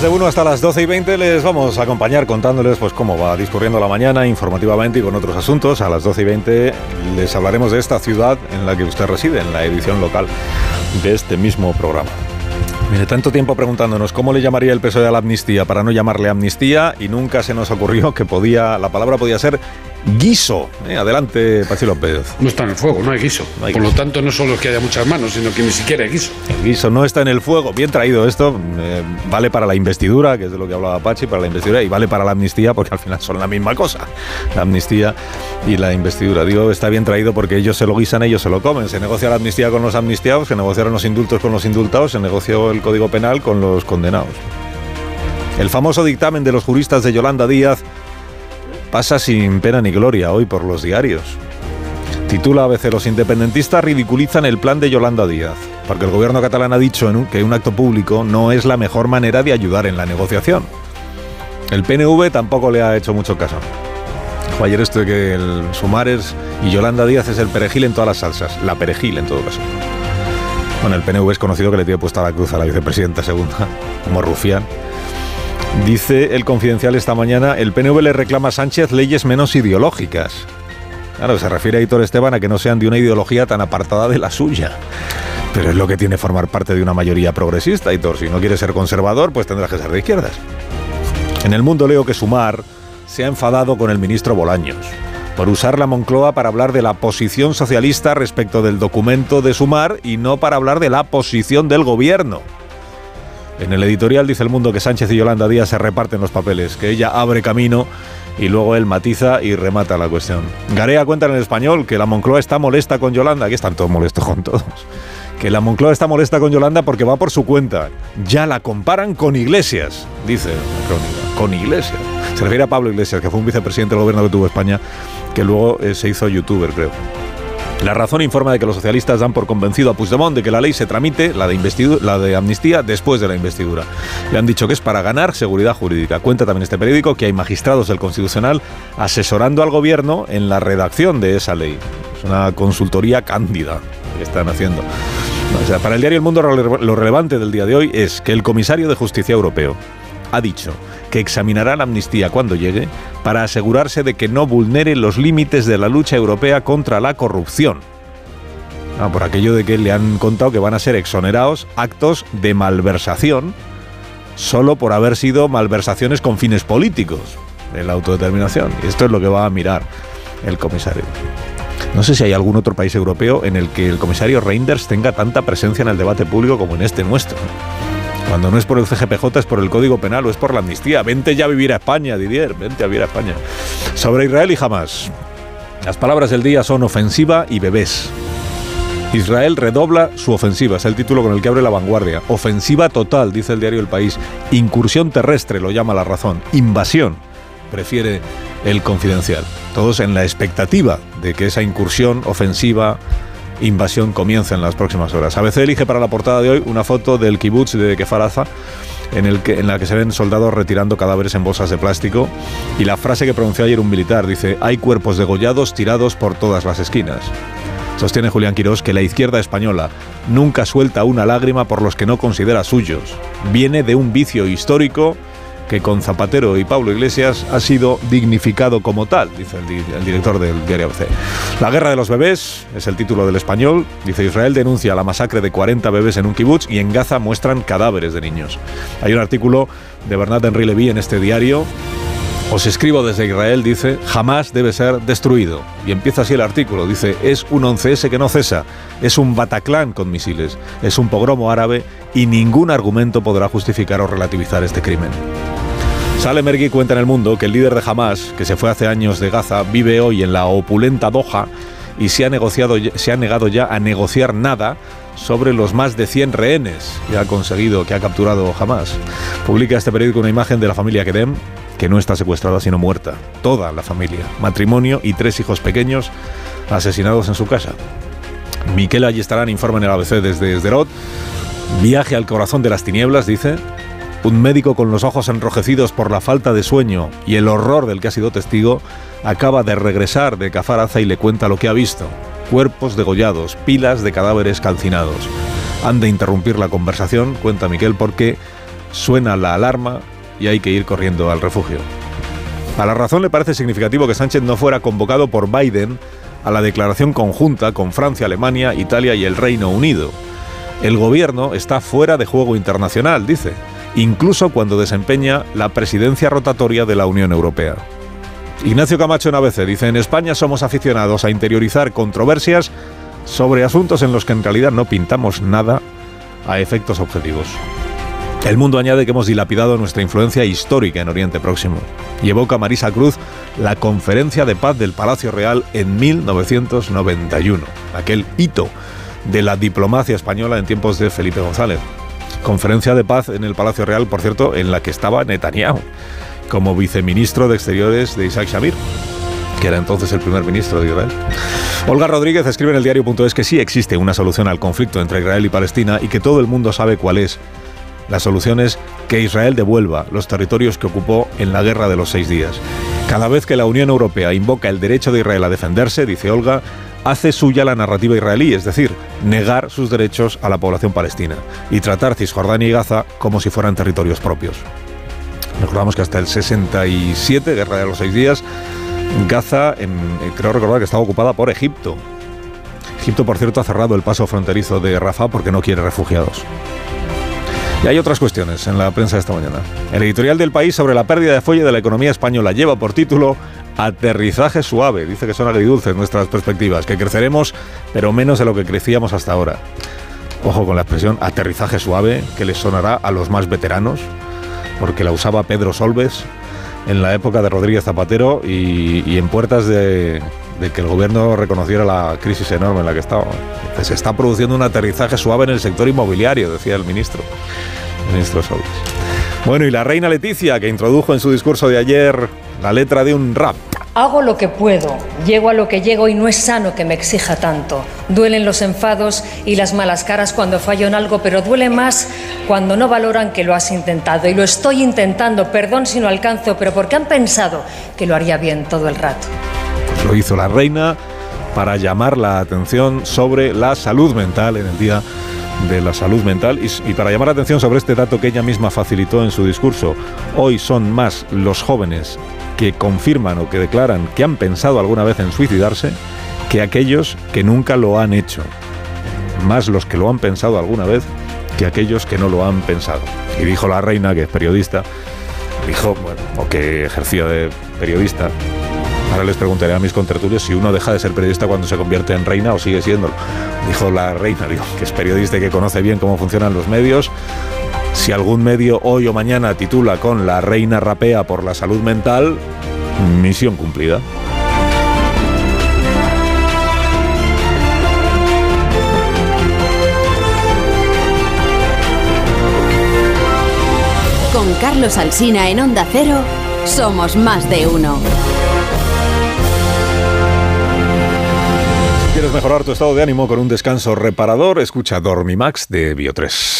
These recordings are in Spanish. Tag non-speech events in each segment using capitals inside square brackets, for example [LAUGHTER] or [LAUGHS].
De uno hasta las 12 y 20 les vamos a acompañar contándoles pues cómo va discurriendo la mañana informativamente y con otros asuntos. A las 12 y 20 les hablaremos de esta ciudad en la que usted reside, en la edición local de este mismo programa. Mire, tanto tiempo preguntándonos cómo le llamaría el PSOE a la amnistía para no llamarle amnistía y nunca se nos ocurrió que podía, la palabra podía ser guiso. Eh, adelante, Pachi López. No está en el fuego, no hay guiso. Por lo tanto, no solo es que haya muchas manos, sino que ni siquiera hay guiso. El guiso no está en el fuego. Bien traído esto. Eh, vale para la investidura, que es de lo que hablaba Pachi, para la investidura, y vale para la amnistía, porque al final son la misma cosa. La amnistía y la investidura. Digo, está bien traído porque ellos se lo guisan, ellos se lo comen. Se negocia la amnistía con los amnistiados, se negociaron los indultos con los indultados, se negoció el Código Penal con los condenados. El famoso dictamen de los juristas de Yolanda Díaz pasa sin pena ni gloria hoy por los diarios. Titula a veces Los independentistas ridiculizan el plan de Yolanda Díaz, porque el gobierno catalán ha dicho que un acto público no es la mejor manera de ayudar en la negociación. El PNV tampoco le ha hecho mucho caso. Fue ayer esto de que el Sumares y Yolanda Díaz es el perejil en todas las salsas, la perejil en todo caso. Bueno, el PNV es conocido que le tiene puesta la cruz a la vicepresidenta segunda, como rufián. Dice el confidencial esta mañana, el PNV le reclama a Sánchez leyes menos ideológicas. Claro, se refiere a Hitor Esteban a que no sean de una ideología tan apartada de la suya. Pero es lo que tiene formar parte de una mayoría progresista, Hitor. Si no quieres ser conservador, pues tendrás que ser de izquierdas. En el mundo leo que Sumar se ha enfadado con el ministro Bolaños por usar la Moncloa para hablar de la posición socialista respecto del documento de Sumar y no para hablar de la posición del gobierno. En el editorial dice el mundo que Sánchez y Yolanda Díaz se reparten los papeles, que ella abre camino y luego él matiza y remata la cuestión. Garea cuenta en el español que la Moncloa está molesta con Yolanda, aquí están todos molestos con todos. Que la Moncloa está molesta con Yolanda porque va por su cuenta. Ya la comparan con Iglesias, dice la crónica. Con Iglesias. Se refiere a Pablo Iglesias, que fue un vicepresidente del gobierno que tuvo España, que luego eh, se hizo youtuber, creo. La razón informa de que los socialistas dan por convencido a Puigdemont de que la ley se tramite, la de, la de amnistía, después de la investidura. Le han dicho que es para ganar seguridad jurídica. Cuenta también este periódico que hay magistrados del Constitucional asesorando al gobierno en la redacción de esa ley. Es una consultoría cándida que están haciendo. para el diario El Mundo lo relevante del día de hoy es que el comisario de Justicia Europeo ha dicho que examinará la amnistía cuando llegue para asegurarse de que no vulnere los límites de la lucha europea contra la corrupción. Ah, por aquello de que le han contado que van a ser exonerados actos de malversación solo por haber sido malversaciones con fines políticos en la autodeterminación. Esto es lo que va a mirar el comisario. No sé si hay algún otro país europeo en el que el comisario Reinders tenga tanta presencia en el debate público como en este nuestro. Cuando no es por el CGPJ, es por el Código Penal o es por la amnistía. Vente ya a vivir a España, Didier, vente a vivir a España. Sobre Israel y jamás. Las palabras del día son ofensiva y bebés. Israel redobla su ofensiva, es el título con el que abre la vanguardia. Ofensiva total, dice el diario El País. Incursión terrestre, lo llama la razón. Invasión, prefiere el confidencial. Todos en la expectativa de que esa incursión ofensiva invasión comienza en las próximas horas. ABC elige para la portada de hoy una foto del kibutz de Kefaraza en, el que, en la que se ven soldados retirando cadáveres en bolsas de plástico y la frase que pronunció ayer un militar dice hay cuerpos degollados tirados por todas las esquinas. Sostiene Julián Quirós que la izquierda española nunca suelta una lágrima por los que no considera suyos. Viene de un vicio histórico que con Zapatero y Pablo Iglesias ha sido dignificado como tal, dice el, director del diario ABC. La guerra de los bebés es el título del español. Dice Israel denuncia la masacre de 40 bebés en un kibutz y en Gaza muestran cadáveres de niños. Hay un artículo de Bernard Henry Levy en este diario os escribo desde Israel, dice, jamás debe ser destruido. Y empieza así el artículo, dice, es un 11S que no cesa, es un Bataclan con misiles, es un pogromo árabe y ningún argumento podrá justificar o relativizar este crimen. Sale Mergui cuenta en el mundo que el líder de Hamas, que se fue hace años de Gaza, vive hoy en la opulenta Doha y se ha, negociado, se ha negado ya a negociar nada sobre los más de 100 rehenes que ha conseguido, que ha capturado Hamas. Publica este periódico una imagen de la familia Kedem, que no está secuestrada sino muerta. Toda la familia, matrimonio y tres hijos pequeños asesinados en su casa. Miquel Ayestarán informa en el ABC desde Esderot. Viaje al corazón de las tinieblas, dice. Un médico con los ojos enrojecidos por la falta de sueño y el horror del que ha sido testigo acaba de regresar de Cafaraza y le cuenta lo que ha visto. Cuerpos degollados, pilas de cadáveres calcinados. Han de interrumpir la conversación, cuenta Miquel, porque suena la alarma y hay que ir corriendo al refugio. A la razón le parece significativo que Sánchez no fuera convocado por Biden a la declaración conjunta con Francia, Alemania, Italia y el Reino Unido. El gobierno está fuera de juego internacional, dice incluso cuando desempeña la presidencia rotatoria de la Unión Europea. Ignacio Camacho en ABC dice, en España somos aficionados a interiorizar controversias sobre asuntos en los que en realidad no pintamos nada a efectos objetivos. El mundo añade que hemos dilapidado nuestra influencia histórica en Oriente Próximo y evoca Marisa Cruz la conferencia de paz del Palacio Real en 1991, aquel hito de la diplomacia española en tiempos de Felipe González conferencia de paz en el Palacio Real, por cierto, en la que estaba Netanyahu como viceministro de Exteriores de Isaac Shamir que era entonces el primer ministro de Israel. Olga Rodríguez escribe en el diario.es que sí existe una solución al conflicto entre Israel y Palestina y que todo el mundo sabe cuál es. La solución es que Israel devuelva los territorios que ocupó en la guerra de los seis días. Cada vez que la Unión Europea invoca el derecho de Israel a defenderse, dice Olga, hace suya la narrativa israelí, es decir, negar sus derechos a la población palestina y tratar Cisjordania y Gaza como si fueran territorios propios. Recordamos que hasta el 67, Guerra de los Seis Días, Gaza, eh, creo recordar que estaba ocupada por Egipto. Egipto, por cierto, ha cerrado el paso fronterizo de Rafah porque no quiere refugiados. Y hay otras cuestiones en la prensa de esta mañana. El editorial del país sobre la pérdida de fuelle de la economía española lleva por título Aterrizaje suave. Dice que son agridulces nuestras perspectivas, que creceremos, pero menos de lo que crecíamos hasta ahora. Ojo con la expresión aterrizaje suave, que les sonará a los más veteranos, porque la usaba Pedro Solves en la época de Rodríguez Zapatero y, en puertas de, que el gobierno reconociera la crisis enorme en la que estaba. Se está produciendo un aterrizaje suave en el sector inmobiliario, decía el ministro, el ministro Solves. Bueno, y la reina Leticia, que introdujo en su discurso de ayer la letra de un rap. Hago lo que puedo, llego a lo que llego y no es sano que me exija tanto. Duelen los enfados y las malas caras cuando fallo en algo, pero duele más cuando no valoran que lo has intentado. Y lo estoy intentando, perdón si no alcanzo, pero porque han pensado que lo haría bien todo el rato. Lo hizo la reina para llamar la atención sobre la salud mental en el Día de la Salud Mental y, y para llamar la atención sobre este dato que ella misma facilitó en su discurso. Hoy son más los jóvenes que confirman o que declaran que han pensado alguna vez en suicidarse que aquellos que nunca lo han hecho. Más los que lo han pensado alguna vez que aquellos que no lo han pensado. Y dijo la reina, que es periodista, dijo, bueno, o que ejercía de periodista. Ahora les preguntaré a mis contertulios si uno deja de ser periodista cuando se convierte en reina o sigue siéndolo. Dijo la reina, digo, que es periodista y que conoce bien cómo funcionan los medios, si algún medio hoy o mañana titula con La reina rapea por la salud mental, misión cumplida. Con Carlos Alsina en Onda Cero, somos más de uno. ¿Quieres mejorar tu estado de ánimo con un descanso reparador? Escucha Dormimax de Bio3.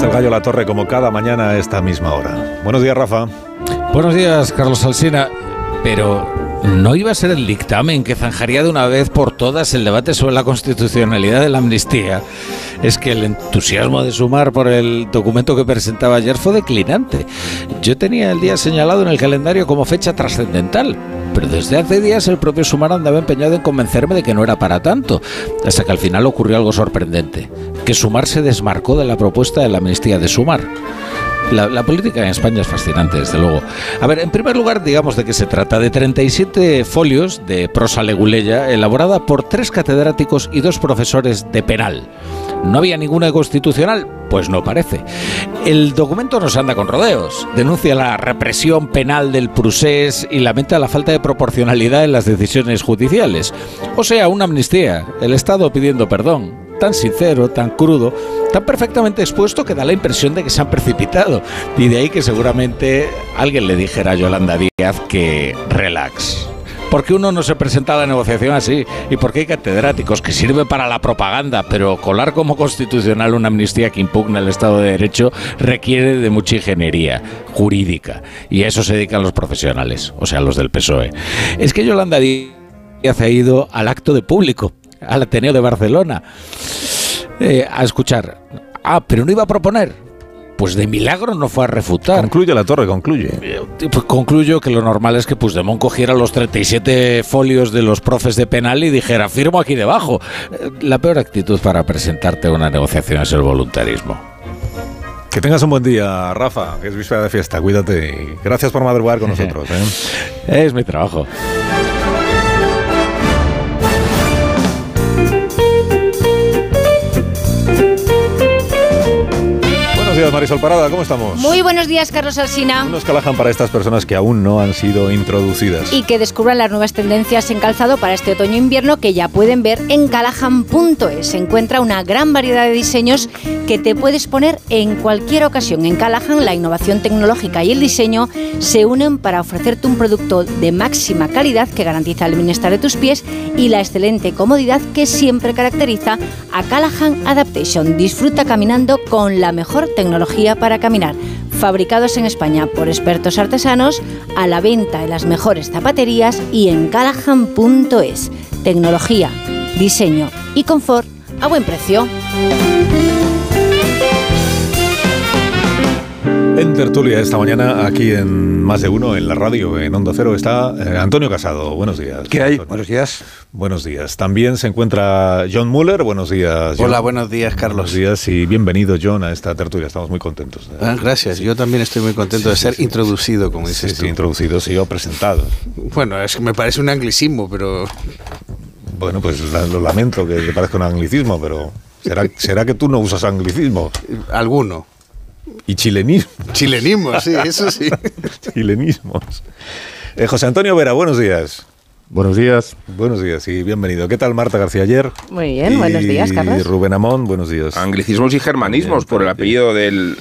Está el gallo La Torre como cada mañana a esta misma hora. Buenos días, Rafa. Buenos días, Carlos Alsina. Pero ¿no iba a ser el dictamen que zanjaría de una vez por todas el debate sobre la constitucionalidad de la amnistía? Es que el entusiasmo de sumar por el documento que presentaba ayer fue declinante. Yo tenía el día señalado en el calendario como fecha trascendental, pero desde hace días el propio Sumar andaba empeñado en convencerme de que no era para tanto, hasta que al final ocurrió algo sorprendente, que Sumar se desmarcó de la propuesta de la amnistía de Sumar. La, política en España es fascinante, desde luego. A ver, en primer lugar, digamos de qué se trata. De 37 folios de prosa leguleya elaborada por tres catedráticos y dos profesores de penal. ¿No había ninguna constitucional? Pues no parece. El documento nos anda con rodeos. Denuncia la represión penal del Prusés y lamenta la falta de proporcionalidad en las decisiones judiciales. O sea, una amnistía. El Estado pidiendo perdón tan sincero, tan crudo, tan perfectamente expuesto que da la impresión de que se han precipitado. Y de ahí que seguramente alguien le dijera a Yolanda Díaz que relax. Porque uno no se presenta a la negociación así? ¿Y porque hay catedráticos que sirve para la propaganda, pero colar como constitucional una amnistía que impugna el Estado de Derecho requiere de mucha ingeniería jurídica? Y a eso se dedican los profesionales, o sea, los del PSOE. Es que Yolanda Díaz ha ido al acto de público al Ateneo de Barcelona eh, a escuchar. Ah, pero no iba a proponer. Pues de milagro no fue a refutar. Concluye la torre, concluye. Eh, pues concluyo que lo normal es que Puigdemont cogiera los 37 folios de los profes de penal y dijera, firmo aquí debajo. Eh, la peor actitud para presentarte a una negociación es el voluntarismo. Que tengas un buen día, Rafa, que es víspera de fiesta. Cuídate y gracias por madrugar con [LAUGHS] nosotros. es mi trabajo. Días, Marisol Parada, ¿cómo estamos? Muy buenos días, Carlos Alsina. Unos calajan para estas personas que aún no han sido introducidas. Y que descubran las nuevas tendencias en calzado para este otoño-invierno que ya pueden ver en calajan.es. Se encuentra una gran variedad de diseños que te puedes poner en cualquier ocasión. En Calajan, la innovación tecnológica y el diseño se unen para ofrecerte un producto de máxima calidad que garantiza el bienestar de tus pies y la excelente comodidad que siempre caracteriza a Calajan Adaptation. Disfruta caminando con la mejor tecnología tecnología para caminar, fabricados en España por expertos artesanos, a la venta en las mejores zapaterías y en callahan.es. Tecnología, diseño y confort a buen precio. En tertulia esta mañana, aquí en Más de Uno, en la radio, en Onda Cero, está eh, Antonio Casado. Buenos días. ¿Qué hay? Buenos días. Buenos días. También se encuentra John Muller. Buenos días. Hola, buenos días, Carlos. Buenos días y bienvenido, John, a esta tertulia. Estamos muy contentos. Ah, gracias. Yo también estoy muy contento de ser introducido, como dices tú. Introducido, sí, o presentado. Bueno, es que me parece un anglicismo, pero... Bueno, pues lo lamento que te parezca un anglicismo, pero... ¿Será, ¿Será que tú no usas anglicismo? Alguno. Y chilenismo. Chilenismo, sí, eso sí. [LAUGHS] Chilenismos. Eh, José Antonio Vera, buenos días. Buenos días. Buenos días y bienvenido. ¿Qué tal Marta García ayer? Muy bien, buenos días, Carlos. Y Rubén Amón, buenos días. Anglicismos y germanismos por el apellido del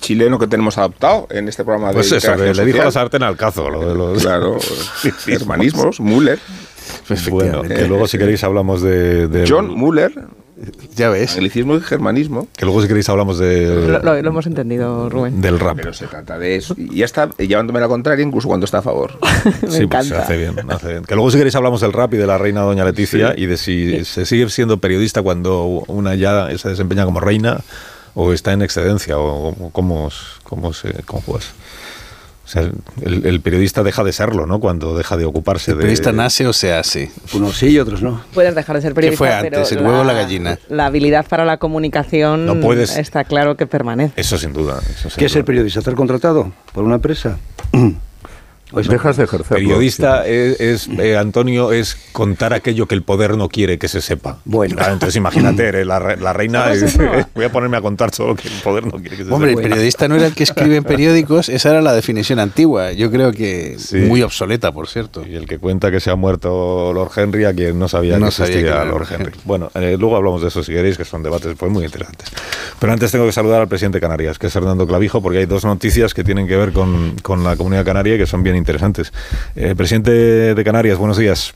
chileno que tenemos adoptado en este programa pues de eso, le dijo la sartén al cazo. Lo de los... Claro, [LAUGHS] germanismos, Müller. Bueno, que luego si queréis hablamos de... John Müller, ya ves. Anglicismo y germanismo. Que luego si queréis hablamos de... Lo, hemos entendido, Rubén. Del rap. Pero se trata de eso. Y ya está llevándome la contraria incluso cuando está a favor. [LAUGHS] Me sí, pues hace bien, hace bien. Que luego si queréis hablos del rap y de la reina doña Leticia y de si se sigue siendo periodista cuando una ya se desempeña como reina o está en excedencia o cómo, cómo se conjugas. O sea, el, periodista deja de serlo, ¿no? Cuando deja de ocuparse de... ¿El periodista nace o se hace? Unos sí y otros no. Puedes dejar de ser periodista, ¿Qué fue antes, el huevo o la gallina? La habilidad para la comunicación no puedes, está claro que permanece. Eso sin duda. ¿Qué es ser periodista? ¿Estar contratado por una empresa? [CLEARS THROAT] dejas de ejercer. Periodista es, eh, Antonio, es contar aquello que el poder no quiere que se sepa. Bueno. entonces imagínate, la, reina [LAUGHS] voy a ponerme a contar todo lo que el poder no quiere que se sepa. Hombre, el periodista no era el que escribe en periódicos, esa era la definición antigua. Yo creo que muy obsoleta, por cierto. Y el que cuenta que se ha muerto Lord Henry, a quien no sabía que existía Lord Henry. Bueno, eh, luego hablamos de eso si queréis, que son debates pues, muy interesantes. Pero antes tengo que saludar al presidente de Canarias, que es Hernando Clavijo, porque hay dos noticias que tienen que ver con, con la comunidad canaria que son bien interesantes. Eh, presidente de Canarias, buenos días.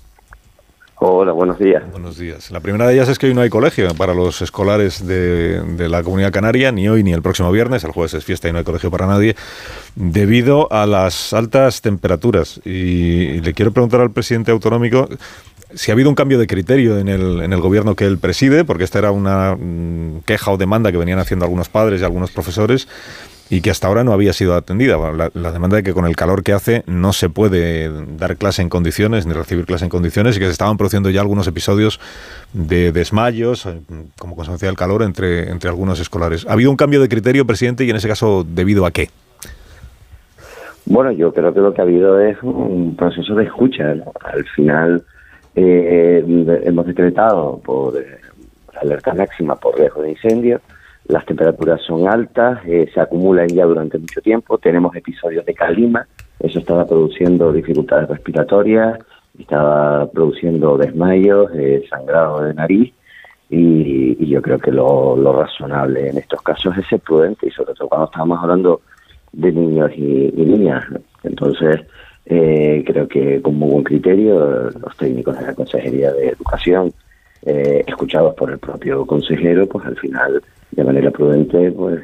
Hola, buenos días. Buenos días. La primera de ellas es que hoy no hay colegio para los escolares de, la comunidad canaria, ni hoy ni el próximo viernes. El jueves es fiesta y no hay colegio para nadie, debido a las altas temperaturas. Y, le quiero preguntar al presidente autonómico si ha habido un cambio de criterio en el, en el gobierno que él preside, porque esta era una mm, queja o demanda que venían haciendo algunos padres y algunos profesores y que hasta ahora no había sido atendida. La, demanda de que con el calor que hace no se puede dar clase en condiciones ni recibir clase en condiciones y que se estaban produciendo ya algunos episodios de desmayos eh, como consecuencia del calor entre, entre algunos escolares. ¿Ha habido un cambio de criterio, presidente, y en ese caso debido a qué? Bueno, yo creo que lo que ha habido es un proceso de escucha. Al final eh, hemos decretado por eh, alerta máxima por riesgo de incendio las temperaturas son altas, eh, se acumulan ya durante mucho tiempo, tenemos episodios de calima, eso estaba produciendo dificultades respiratorias, estaba produciendo desmayos, eh, sangrado de nariz, y, yo creo que lo, razonable en estos casos es ser prudente, y sobre todo cuando estamos hablando de niños y, niñas. Entonces, eh, creo que con muy buen criterio, los técnicos de la Consejería de Educación, escuchados por el propio consejero, pues al final de manera prudente, pues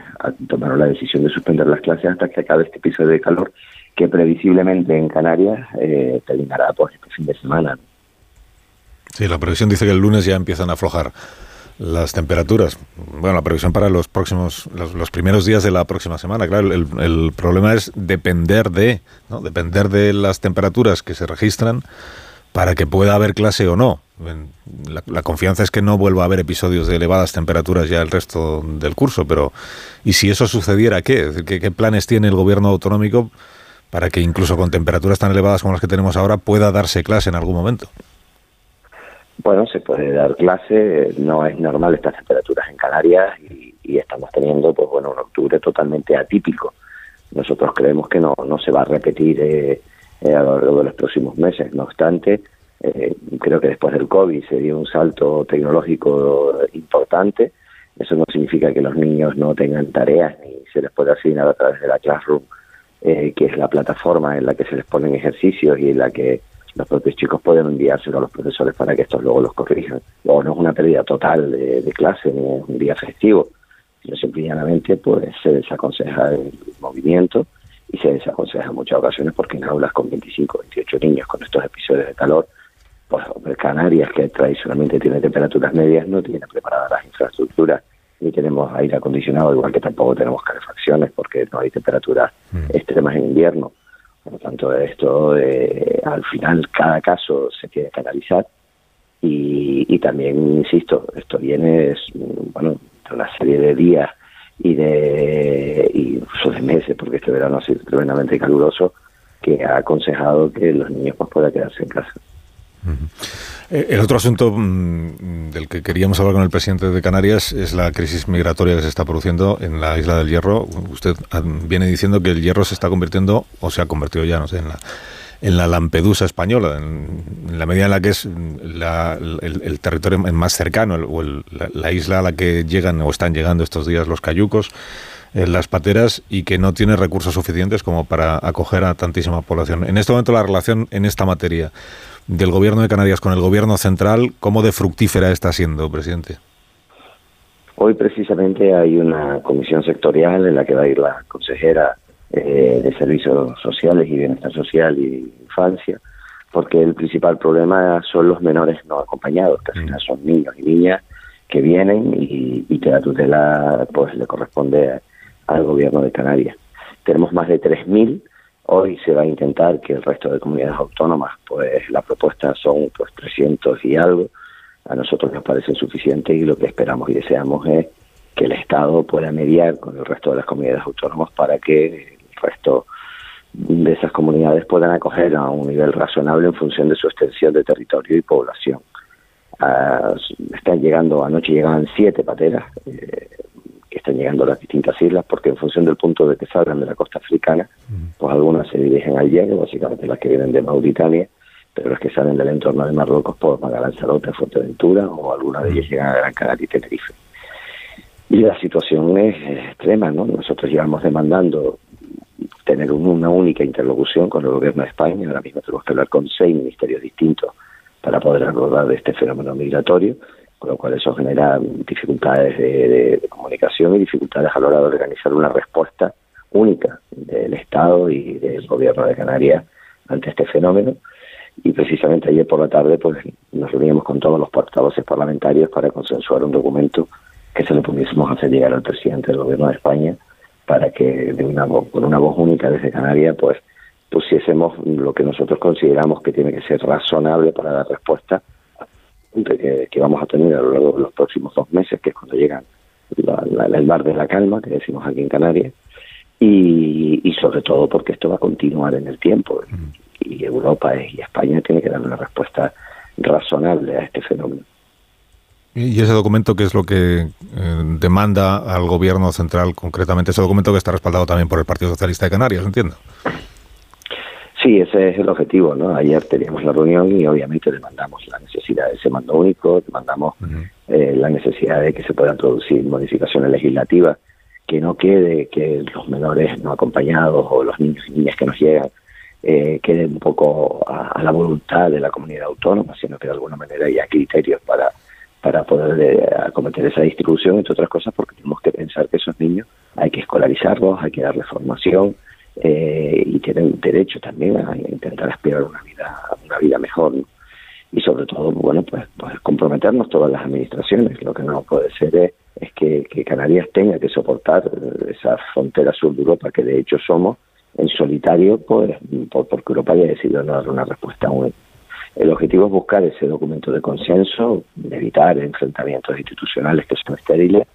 tomaron la decisión de suspender las clases hasta que acabe este episodio de calor que previsiblemente en Canarias eh, terminará pues este fin de semana. Sí, la previsión dice que el lunes ya empiezan a aflojar las temperaturas. Bueno, la previsión para los próximos, los, primeros días de la próxima semana. Claro, el, el problema es depender de, ¿no? depender de las temperaturas que se registran para que pueda haber clase o no. La, confianza es que no vuelva a haber episodios de elevadas temperaturas ya el resto del curso, pero ¿y si eso sucediera qué? ¿qué, qué planes tiene el gobierno autonómico para que incluso con temperaturas tan elevadas como las que tenemos ahora pueda darse clase en algún momento? Bueno, se puede dar clase, no es normal estas temperaturas en Canarias y, estamos teniendo, pues bueno, un octubre totalmente atípico. Nosotros creemos que no, no se va a repetir eh, eh, a lo largo de los próximos meses. No obstante, eh, creo que después del COVID se dio un salto tecnológico importante. Eso no significa que los niños no tengan tareas ni se les pueda asignar a través de la Classroom, eh, que es la plataforma en la que se les ponen ejercicios y en la que los propios chicos pueden enviárselo a los profesores para que estos luego los corrijan. Luego no es una pérdida total de, de clase ni es un día festivo, sino simplemente pues se desaconseja el movimiento y se desaconseja en muchas ocasiones porque en aulas con 25, 28 niños con estos episodios de calor, pues Canarias, que tradicionalmente tiene temperaturas medias, no tiene preparadas las infraestructuras, ni tenemos aire acondicionado, igual que tampoco tenemos calefacciones porque no hay temperaturas mm. extremas en invierno. Por lo tanto, esto eh, al final cada caso se tiene que analizar y, y también, insisto, esto viene es, bueno, de una serie de días y de incluso de meses, porque este verano ha sido tremendamente caluroso, que ha aconsejado que los niños pues, puedan quedarse en casa. Eh, el otro asunto mm, del que queríamos hablar con el presidente de Canarias es la crisis migratoria que se está produciendo en la isla del Hierro. Usted ah, viene diciendo que el Hierro se está convirtiendo, o se ha convertido ya, no sé, en la, en la Lampedusa española, en, la medida en la que es el, territorio más cercano, o la, isla a la que llegan o están llegando estos días los cayucos, eh, las pateras, y que no tiene recursos suficientes como para acoger a tantísima población. En este momento la relación en esta materia del gobierno de Canarias con el gobierno central, ¿cómo de fructífera está siendo, presidente? Hoy precisamente hay una comisión sectorial en la que va a ir la consejera eh, de servicios sociales y bienestar social y infancia, porque el principal problema son los menores no acompañados, que al final son niños y niñas que vienen y, y que la tutela pues le corresponde al gobierno de Canarias. Tenemos más de 3.000, hoy se va a intentar que el resto de comunidades autónomas, pues la propuesta son pues 300 y algo, a nosotros nos parece suficiente y lo que esperamos y deseamos es que el Estado pueda mediar con el resto de las comunidades autónomas para que resto de esas comunidades puedan acoger a un nivel razonable en función de su extensión de territorio y población. Ah, están llegando, anoche llegaban siete pateras eh, que están llegando a las distintas islas porque en función del punto de que salgan de la costa africana, pues algunas se dirigen al Yemen, básicamente las que vienen de Mauritania, pero las que salen del entorno de Marruecos por Magalanzarote, Fuerteventura o algunas de ellas llegan a Gran Canaria y Tenerife. Y la situación es extrema, ¿no? Nosotros llevamos demandando tener una única interlocución con el gobierno de España. Ahora mismo tenemos que hablar con seis ministerios distintos para poder abordar este fenómeno migratorio, con lo cual eso genera dificultades de, comunicación y dificultades a la hora de organizar una respuesta única del Estado y del Gobierno de Canarias ante este fenómeno. Y precisamente ayer por la tarde pues nos reunimos con todos los portavoces parlamentarios para consensuar un documento que se lo pudiésemos hacer llegar al presidente del Gobierno de España para que de una con una voz única desde Canarias pues pusiésemos lo que nosotros consideramos que tiene que ser razonable para dar respuesta que, que vamos a tener a lo largo de los próximos dos meses, que es cuando llegan el bar de la calma, que decimos aquí en Canarias, y, y, sobre todo porque esto va a continuar en el tiempo y Europa y España tiene que dar una respuesta razonable a este fenómeno. ¿Y ese documento qué es lo que eh, demanda al gobierno central concretamente? Ese documento que está respaldado también por el Partido Socialista de Canarias, entiendo. Sí, ese es el objetivo, ¿no? Ayer teníamos la reunión y obviamente demandamos la necesidad de ese mando único, demandamos eh, la necesidad de que se puedan producir modificaciones legislativas, que no quede que los menores no acompañados o los niños y niñas que nos llegan eh, queden un poco a, la voluntad de la comunidad autónoma, sino que de alguna manera haya criterios para, para poder eh, acometer esa distribución, entre otras cosas porque tenemos que pensar que esos niños hay que escolarizarlos, hay que darles formación, eh, y tienen derecho también a intentar aspirar una vida, una vida mejor. Y sobre todo, bueno, pues, pues, comprometernos todas las administraciones. Lo que no puede ser es, que, Canarias tenga que soportar esa frontera sur de Europa, que de hecho somos, en solitario, pues, por, porque Europa haya decidido no dar una respuesta aún. El objetivo es buscar ese documento de consenso, evitar enfrentamientos institucionales que son estériles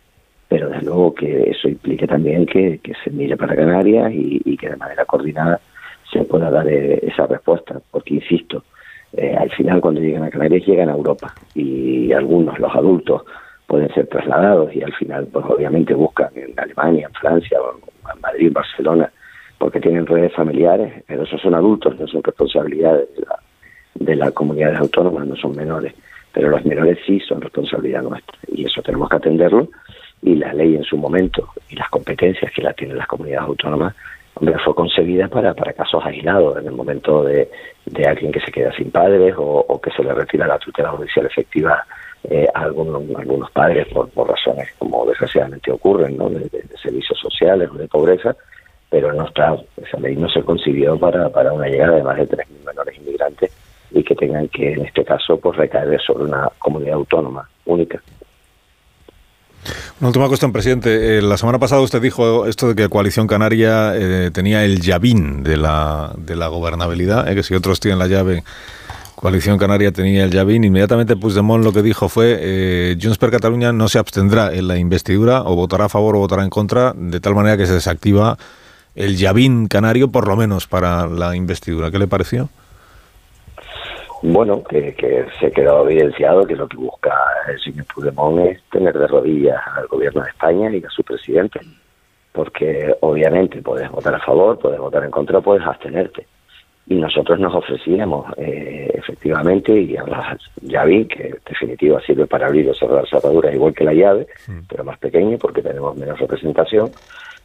pero desde luego que eso implique también que, se mire para Canarias y, que de manera coordinada se pueda dar eh, esa respuesta, porque insisto, eh, al final cuando llegan a Canarias llegan a Europa y algunos, los adultos, pueden ser trasladados y al final pues obviamente buscan en Alemania, en Francia, en Madrid, Barcelona, porque tienen redes familiares, pero esos son adultos, no son responsabilidades de, la, de las comunidades autónomas, no son menores, pero los menores sí son responsabilidad nuestra y eso tenemos que atenderlo y la ley en su momento y las competencias que la tienen las comunidades autónomas, hombre, fue concebida para, para casos aislados, en el momento de, de alguien que se queda sin padres o, que se le retira la tutela judicial efectiva eh, a algunos, algunos padres por, por razones como desgraciadamente ocurren, ¿no? De, servicios sociales o de pobreza, pero no está, esa ley no se concibió para, para una llegada de más de 3.000 menores inmigrantes y que tengan que, en este caso, pues recaer sobre una comunidad autónoma única. Una última cuestión, presidente. Eh, la semana pasada usted dijo esto de que Coalición Canaria eh, tenía el llavín de la, de la gobernabilidad, eh, que si otros tienen la llave, Coalición Canaria tenía el llavín. Inmediatamente Puigdemont lo que dijo fue Junts per Cataluña no se abstendrá en la investidura o votará a favor o votará en contra, de tal manera que se desactiva el llavín canario, por lo menos para la investidura. ¿Qué le pareció? Bueno, que, que se quedó evidenciado que lo que busca el señor Puigdemont es tener de rodillas al gobierno de España y a su presidente, porque obviamente puedes votar a favor, puedes votar en contra, puedes abstenerte. Y nosotros nos ofrecíamos, eh, efectivamente, y ya vi que en definitiva sirve para abrir o cerrar cerraduras igual que la llave, pero más pequeño porque tenemos menos representación,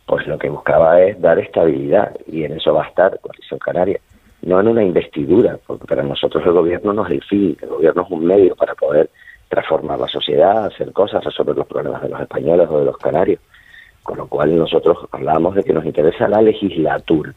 pues lo que buscaba es dar estabilidad y en eso va a estar Coalición Canaria no en una investidura, porque para nosotros el gobierno no es el fin, el gobierno es un medio para poder transformar la sociedad, hacer cosas, resolver los problemas de los españoles o de los canarios. Con lo cual nosotros hablamos de que nos interesa la legislatura.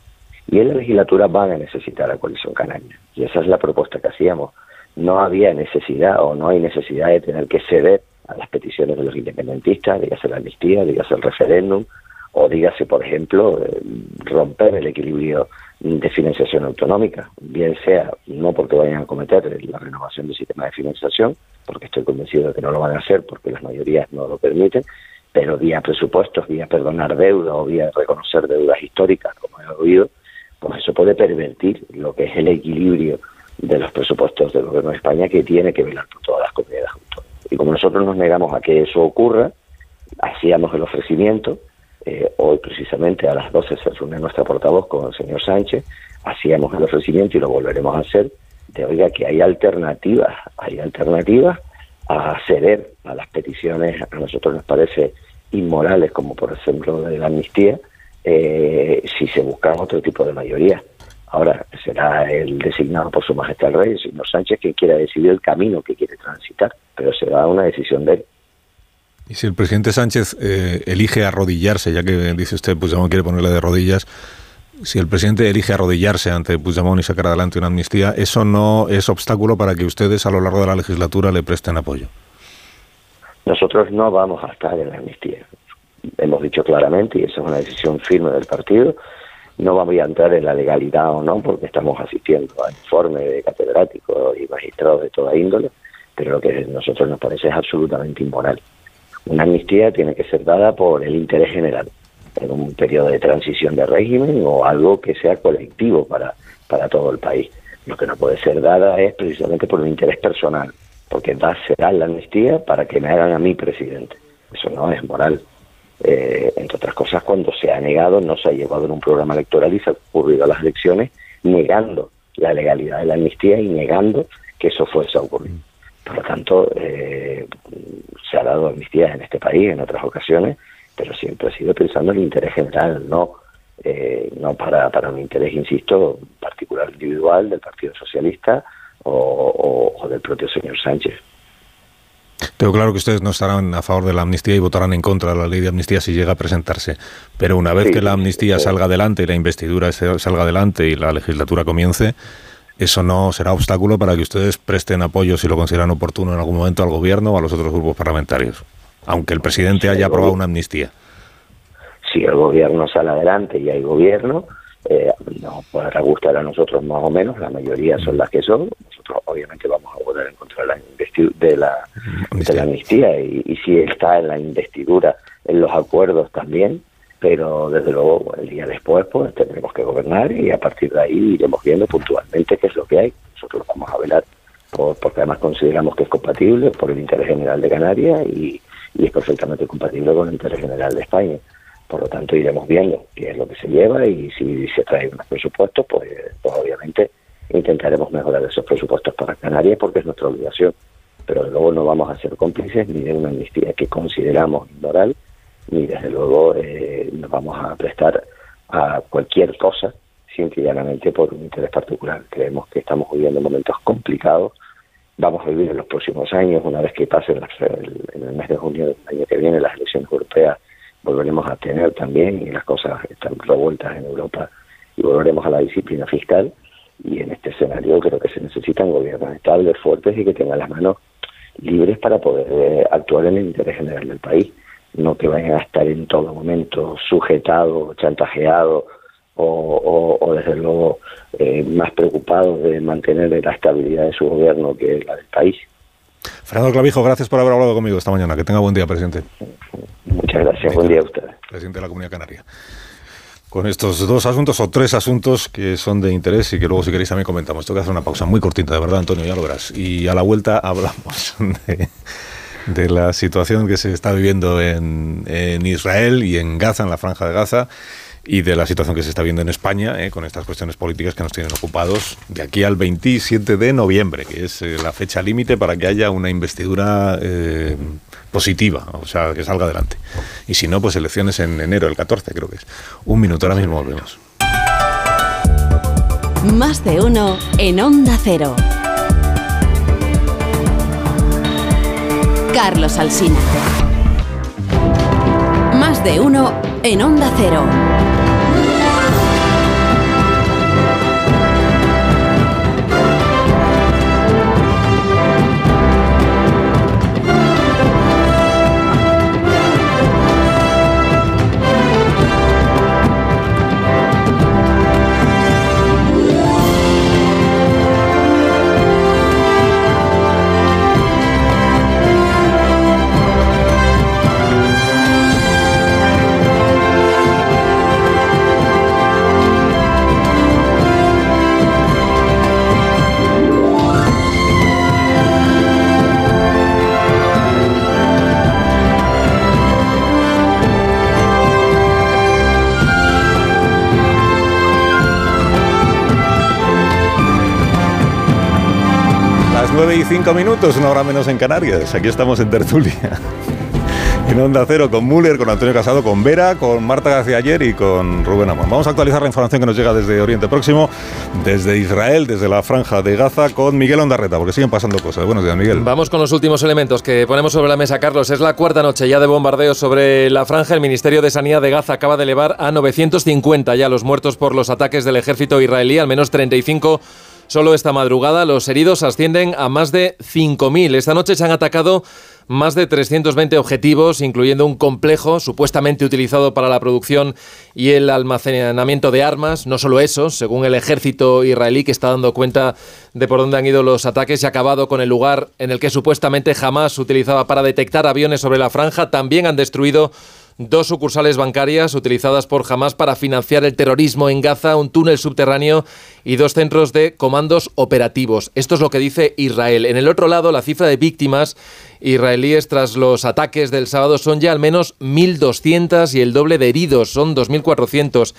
Y en la legislatura van a necesitar la coalición canaria. Y esa es la propuesta que hacíamos. No había necesidad o no hay necesidad de tener que ceder a las peticiones de los independentistas, dígase la amnistía, dígase el referéndum, o dígase, por ejemplo, eh, romper el equilibrio de financiación autonómica, bien sea no porque vayan a cometer la renovación del sistema de financiación, porque estoy convencido de que no lo van a hacer porque las mayorías no lo permiten, pero vía presupuestos, vía perdonar deuda o vía reconocer deudas históricas, como he oído, pues eso puede pervertir lo que es el equilibrio de los presupuestos del gobierno de España que tiene que velar por todas las comunidades autónomas. Y como nosotros nos negamos a que eso ocurra, hacíamos el ofrecimiento eh, hoy precisamente a las 12 se reúne nuestra portavoz con el señor Sánchez, hacíamos el ofrecimiento y lo volveremos a hacer, de oiga que hay alternativas, hay alternativas a ceder a las peticiones, a nosotros nos parece inmorales, como por ejemplo de la amnistía, eh, si se busca otro tipo de mayoría. Ahora será el designado por su majestad el rey, el señor Sánchez, quien quiera decidir el camino que quiere transitar, pero será una decisión de él. Y si el presidente Sánchez eh, elige arrodillarse, ya que dice usted, Puigdemont quiere ponerle de rodillas, si el presidente elige arrodillarse ante Puigdemont y sacar adelante una amnistía, ¿eso no es obstáculo para que ustedes a lo largo de la legislatura le presten apoyo? Nosotros no vamos a estar en la amnistía. Hemos dicho claramente, y esa es una decisión firme del partido, no vamos a entrar en la legalidad o no, porque estamos asistiendo a informes de catedráticos y magistrados de toda índole, pero lo que a nosotros nos parece es absolutamente inmoral. Una amnistía tiene que ser dada por el interés general, en un periodo de transición de régimen o algo que sea colectivo para, para todo el país. Lo que no puede ser dada es precisamente por un interés personal, porque da, será la amnistía para que me hagan a mí presidente. Eso no es moral. Eh, entre otras cosas, cuando se ha negado, no se ha llevado en un programa electoral y se ha ocurrido a las elecciones negando la legalidad de la amnistía y negando que eso fuese a ocurrir. Por lo tanto, eh, se ha dado amnistía en este país en otras ocasiones, pero siempre ha sido pensando en el interés general, no eh, no para, para un interés, insisto, particular individual del Partido Socialista o, o del propio señor Sánchez. Tengo claro que ustedes no estarán a favor de la amnistía y votarán en contra de la ley de amnistía si llega a presentarse. Pero una vez que la amnistía salga adelante y la investidura salga adelante y la legislatura comience, eso no será obstáculo para que ustedes presten apoyo, si lo consideran oportuno en algún momento, al gobierno o a los otros grupos parlamentarios, aunque el presidente haya aprobado una amnistía. Si el gobierno sale adelante y hay gobierno, eh, nos podrá gustar a nosotros más o menos, la mayoría son las que son, nosotros obviamente vamos a votar en contra de la, de la, de la amnistía y, y, si está en la investidura, en los acuerdos también, pero desde luego el día después pues tendremos que gobernar y a partir de ahí iremos viendo puntualmente qué es lo que hay. Nosotros vamos a velar por, porque además consideramos que es compatible por el interés general de Canarias y, es perfectamente compatible con el interés general de España. Por lo tanto, iremos viendo qué es lo que se lleva y si se trae unos presupuestos, pues, pues obviamente intentaremos mejorar esos presupuestos para Canarias porque es nuestra obligación. Pero luego no vamos a ser cómplices ni de una amnistía que consideramos inmoral, ni desde luego eh, nos vamos a prestar a cualquier cosa simplemente por un interés particular. Creemos que estamos viviendo momentos complicados. Vamos a vivir en los próximos años, una vez que pasen en el mes de junio del año que viene las elecciones europeas volveremos a tener también, y las cosas están revueltas en Europa, y volveremos a la disciplina fiscal. Y en este escenario creo que se necesitan gobiernos estables, fuertes y que tengan las manos libres para poder eh, actuar en el interés general del país, no que vayan a estar en todo momento sujetados, chantajeados o, o, desde luego eh, más preocupados de mantener la estabilidad de su gobierno que la del país. Fernando Clavijo, gracias por haber hablado conmigo esta mañana. Que tenga buen día, presidente. Muchas gracias. Buen día a usted. Presidente de la Comunidad Canaria. Con estos dos asuntos o tres asuntos que son de interés y que luego si queréis también comentamos. Tengo que hacer una pausa muy cortita, de verdad, Antonio, ya lo verás. Y a la vuelta hablamos [LAUGHS] de, la situación que se está viviendo en, en Israel y en Gaza, en la franja de Gaza y de la situación que se está viendo en España eh, con estas cuestiones políticas que nos tienen ocupados de aquí al 27 de noviembre, que es eh, la fecha límite para que haya una investidura eh, positiva, o sea, que salga adelante. Y si no, pues elecciones en enero, el 14 creo que es. Un minuto, ahora mismo volvemos. Más de uno en Onda Cero. Carlos Alsina. Más de uno en Onda Cero. Cinco minutos, una hora menos en Canarias. Aquí estamos en Tertulia. [LAUGHS] en Onda Cero con Müller, con Antonio Casado, con Vera, con Marta García ayer y con Rubén Amón. Vamos a actualizar la información que nos llega desde Oriente Próximo, desde Israel, desde la franja de Gaza, con Miguel Ondarreta, porque siguen pasando cosas. Buenos días, Miguel. Vamos con los últimos elementos que ponemos sobre la mesa, Carlos. Es la cuarta noche ya de bombardeo sobre la franja. El Ministerio de Sanidad de Gaza acaba de elevar a 950 ya los muertos por los ataques del ejército israelí, al menos 35 Solo esta madrugada los heridos ascienden a más de 5.000. Esta noche se han atacado más de 320 objetivos, incluyendo un complejo supuestamente utilizado para la producción y el almacenamiento de armas. No solo eso, según el ejército israelí que está dando cuenta de por dónde han ido los ataques y ha acabado con el lugar en el que supuestamente jamás utilizaba para detectar aviones sobre la franja, también han destruido dos sucursales bancarias utilizadas por Hamas para financiar el terrorismo en Gaza, un túnel subterráneo y dos centros de comandos operativos. Esto es lo que dice Israel. En el otro lado, la cifra de víctimas israelíes tras los ataques del sábado son ya al menos 1.200 y el doble de heridos son 2.400.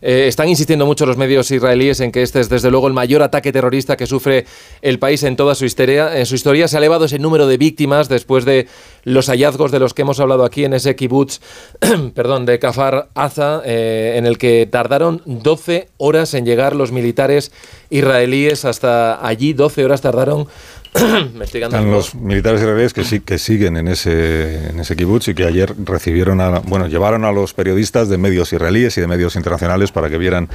Eh, están insistiendo mucho los medios israelíes en que este es desde luego el mayor ataque terrorista que sufre el país en toda su historia. En su historia se ha elevado ese número de víctimas después de los hallazgos de los que hemos hablado aquí en ese kibbutz, [CLEARS THROAT] perdón, de Kafar Aza, eh, en el que tardaron 12 horas en llegar los militares israelíes hasta allí. 12 horas tardaron [COUGHS] Están los militares israelíes que sí que siguen en ese en ese kibutz y que ayer recibieron a bueno llevaron a los periodistas de medios israelíes y de medios internacionales para que vieran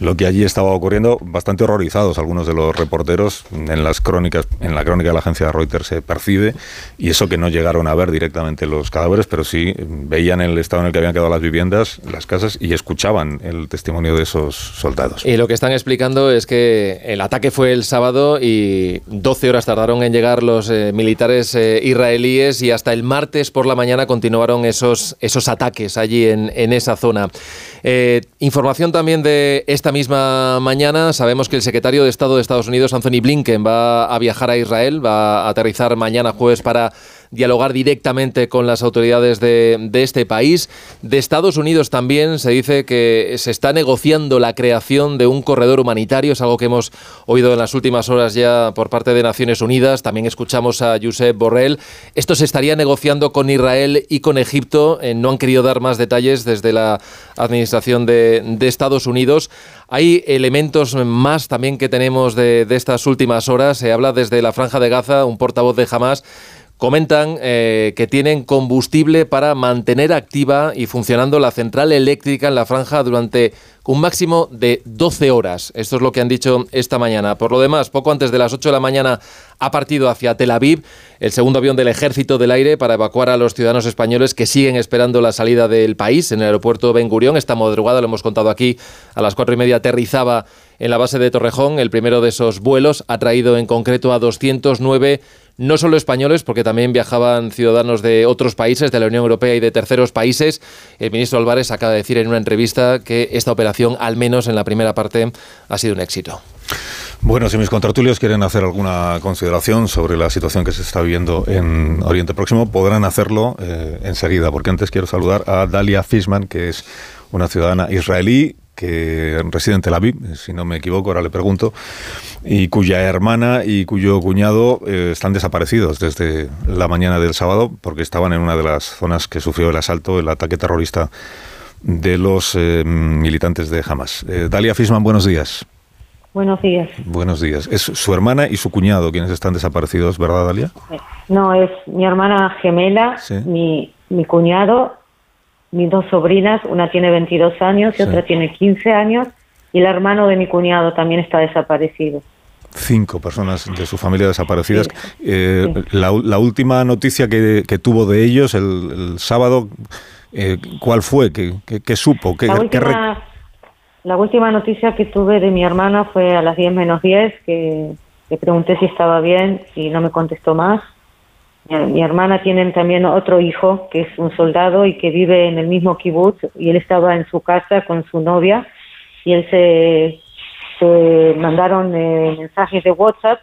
lo que allí estaba ocurriendo, bastante horrorizados algunos de los reporteros en las crónicas, en la crónica de la agencia Reuters se percibe, y eso que no llegaron a ver directamente los cadáveres, pero sí veían el estado en el que habían quedado las viviendas, las casas, y escuchaban el testimonio de esos soldados. Y lo que están explicando es que el ataque fue el sábado y 12 horas tardaron en llegar los eh, militares eh, israelíes y hasta el martes por la mañana continuaron esos, esos ataques allí en, en esa zona. Eh, información también de esta misma mañana. Sabemos que el secretario de Estado de Estados Unidos, Anthony Blinken, va a viajar a Israel, va a aterrizar mañana jueves para dialogar directamente con las autoridades de, este país. De Estados Unidos también se dice que se está negociando la creación de un corredor humanitario, es algo que hemos oído en las últimas horas ya por parte de Naciones Unidas. También escuchamos a Josep Borrell. Esto se estaría negociando con Israel y con Egipto. Eh, no han querido dar más detalles desde la administración de, Estados Unidos. Hay elementos más también que tenemos de, de estas últimas horas. Se habla desde la Franja de Gaza, un portavoz de Hamas comentan eh, que tienen combustible para mantener activa y funcionando la central eléctrica en la franja durante un máximo de 12 horas. Esto es lo que han dicho esta mañana. Por lo demás, poco antes de las 8 de la mañana ha partido hacia Tel Aviv el segundo avión del Ejército del Aire para evacuar a los ciudadanos españoles que siguen esperando la salida del país en el aeropuerto Ben Gurión. Esta madrugada, lo hemos contado aquí, a las cuatro y media aterrizaba en la base de Torrejón. El primero de esos vuelos ha traído en concreto a 209 no solo españoles, porque también viajaban ciudadanos de otros países, de la Unión Europea y de terceros países. El ministro Álvarez acaba de decir en una entrevista que esta operación, al menos en la primera parte, ha sido un éxito. Bueno, si mis contratulios quieren hacer alguna consideración sobre la situación que se está viviendo en Oriente Próximo, podrán hacerlo eh, enseguida, porque antes quiero saludar a Dalia Fishman, que es una ciudadana israelí que reside en Tel Aviv, si no me equivoco, ahora le pregunto, y cuya hermana y cuyo cuñado eh, están desaparecidos desde la mañana del sábado porque estaban en una de las zonas que sufrió el asalto, el ataque terrorista de los eh, militantes de Hamas. Eh, Dalia Fisman, buenos días. Buenos días. Buenos días. Es su hermana y su cuñado quienes están desaparecidos, ¿verdad, Dalia? No, es mi hermana gemela, mi, mi cuñado mis dos sobrinas, una tiene 22 años y otra tiene 15 años, y el hermano de mi cuñado también está desaparecido. Cinco personas de su familia desaparecidas. Eh, la, última noticia que, tuvo de ellos el, sábado, eh, ¿cuál fue? ¿Qué, supo? ¿Qué, la, última, la última noticia que tuve de mi hermana fue a las 10 menos 10, que le pregunté si estaba bien y no me contestó más mi, hermana tiene también otro hijo que es un soldado y que vive en el mismo kibutz y él estaba en su casa con su novia y él se, se mandaron eh, mensajes de WhatsApp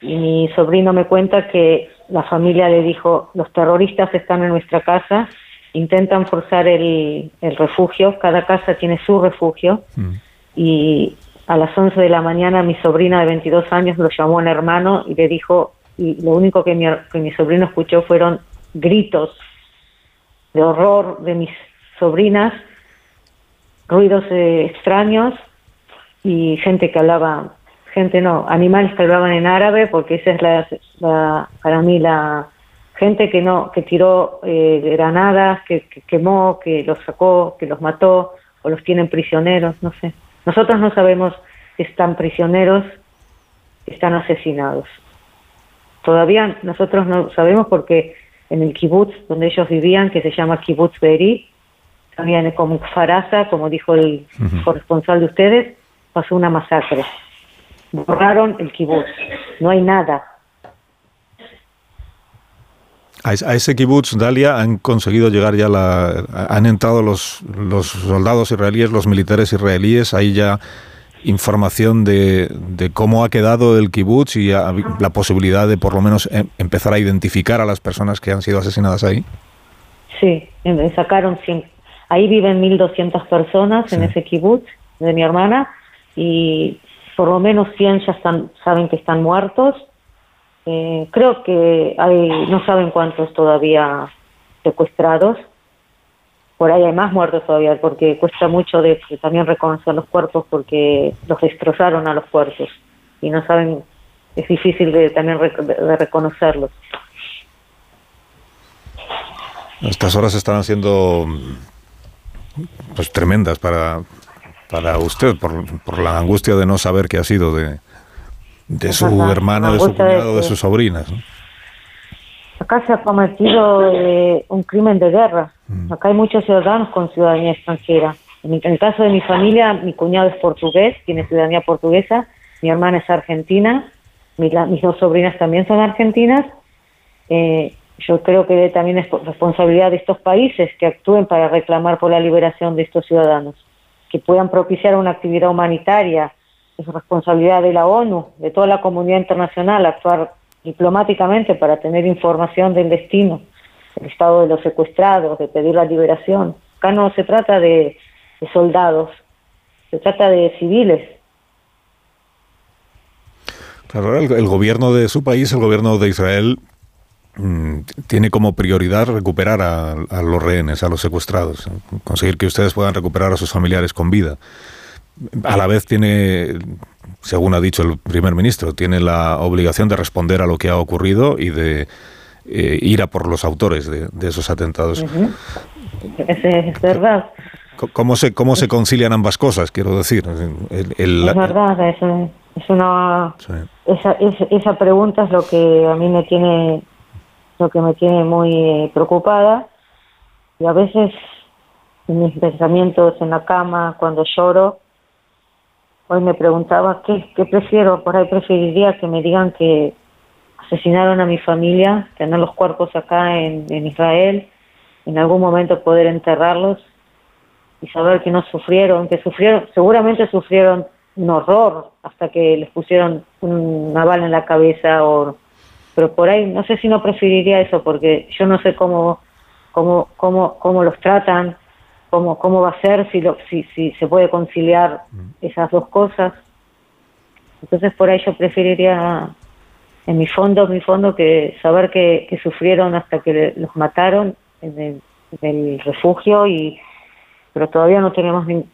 y mi sobrino me cuenta que la familia le dijo los terroristas están en nuestra casa intentan forzar el, el refugio cada casa tiene su refugio mm. y a las 11 de la mañana mi sobrina de 22 años lo llamó un hermano y le dijo y lo único que mi, que mi sobrino escuchó fueron gritos de horror de mis sobrinas, ruidos eh, extraños y gente que hablaba, gente no, animales que hablaban en árabe, porque esa es la, para mí la gente que no, que tiró eh, granadas, que, que, quemó, que los sacó, que los mató o los tienen prisioneros, no sé. Nosotros no sabemos si están prisioneros, están asesinados. Todavía nosotros no sabemos porque en el kibutz donde ellos vivían, que se llama kibutz Beri, también como Faraza, como dijo el corresponsal de ustedes, pasó una masacre. Borraron el kibutz, no hay nada. A ese kibutz, Dalia, han conseguido llegar ya la... Han entrado los, los soldados israelíes, los militares israelíes, ahí ya información de, cómo ha quedado el kibutz y la posibilidad de por lo menos em, empezar a identificar a las personas que han sido asesinadas ahí? Sí, em, sacaron Ahí viven 1.200 personas en ese kibutz de mi hermana y por lo menos 100 ya están, saben que están muertos. Eh, creo que hay, no saben cuántos todavía secuestrados por ahí hay más muertos todavía, porque cuesta mucho de, también reconocer los cuerpos porque los destrozaron a los cuerpos y no saben, es difícil de, también de reconocerlos. Estas horas están siendo pues tremendas para, para usted por, por la angustia de no saber qué ha sido de, de su hermana, de su cuñado, de, sus sobrinas. Acá se ha cometido eh, un crimen de guerra. Acá hay muchos ciudadanos con ciudadanía extranjera. En, el caso de mi familia, mi cuñado es portugués, tiene ciudadanía portuguesa, mi hermana es argentina, mis dos sobrinas también son argentinas. Eh, yo creo que también es responsabilidad de estos países que actúen para reclamar por la liberación de estos ciudadanos, que puedan propiciar una actividad humanitaria. Es responsabilidad de la ONU, de toda la comunidad internacional, actuar diplomáticamente para tener información del destino el estado de los secuestrados, de pedir la liberación. Acá no se trata de, soldados, se trata de civiles. Claro, el, gobierno de su país, el gobierno de Israel, mm, tiene como prioridad recuperar a, a, los rehenes, a los secuestrados, conseguir que ustedes puedan recuperar a sus familiares con vida. A la vez tiene, según ha dicho el primer ministro, tiene la obligación de responder a lo que ha ocurrido y de eh, ir a por los autores de, esos atentados. es, verdad. ¿Cómo se, ¿Cómo se concilian ambas cosas, quiero decir? es verdad, es, es una... Esa, esa pregunta es lo que a mí me tiene, lo que me tiene muy eh, preocupada y a veces en mis pensamientos en la cama, cuando lloro, hoy me preguntaba qué, qué prefiero, por ahí preferiría que me digan que asesinaron a mi familia, tener los cuerpos acá en, Israel, en algún momento poder enterrarlos y saber que no sufrieron, que sufrieron, seguramente sufrieron un horror hasta que les pusieron una bala en la cabeza o pero por ahí no sé si no preferiría eso porque yo no sé cómo cómo cómo cómo los tratan cómo cómo va a ser si lo, si si se puede conciliar mm. esas dos cosas entonces por ahí yo preferiría en mi fondo, mi fondo, que saber que, sufrieron hasta que los mataron en el, refugio y pero todavía no tenemos ni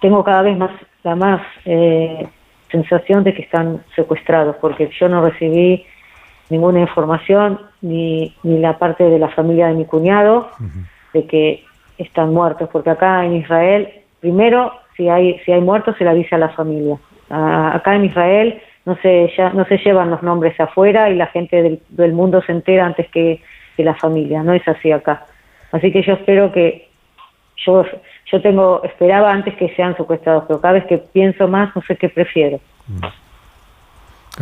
tengo cada vez más la más eh, sensación de que están secuestrados porque yo no recibí ninguna información ni, ni la parte de la familia de mi cuñado de que están muertos porque acá en Israel primero si hay si hay muertos se le avisa a la familia. Acá en Israel no se, ya, no se llevan los nombres afuera y la gente del, del mundo se entera antes que, la familia, no es así acá. Así que yo espero que, yo, yo tengo, esperaba antes que sean secuestrados, pero cada vez que pienso más, no sé qué prefiero.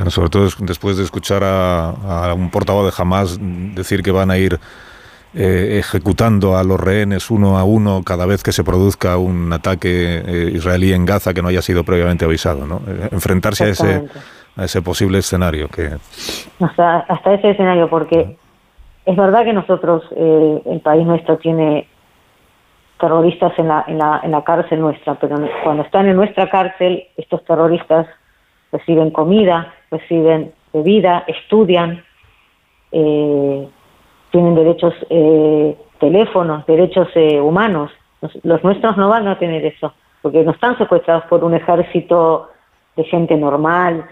sobre todo después de escuchar a, un portavoz de Hamas decir que van a ir eh, ejecutando a los rehenes uno a uno cada vez que se produzca un ataque eh, israelí en Gaza que no haya sido previamente avisado, ¿no? Eh, enfrentarse a ese, a ese posible escenario que... Hasta, hasta ese escenario, porque es verdad que nosotros, el país nuestro tiene terroristas en la, en, la, en la cárcel nuestra, pero cuando están en nuestra cárcel, estos terroristas reciben comida, reciben bebida, estudian, eh, tienen derechos eh, teléfonos, derechos eh, humanos. Los, nuestros no van a tener eso, porque no están secuestrados por un ejército de gente normal,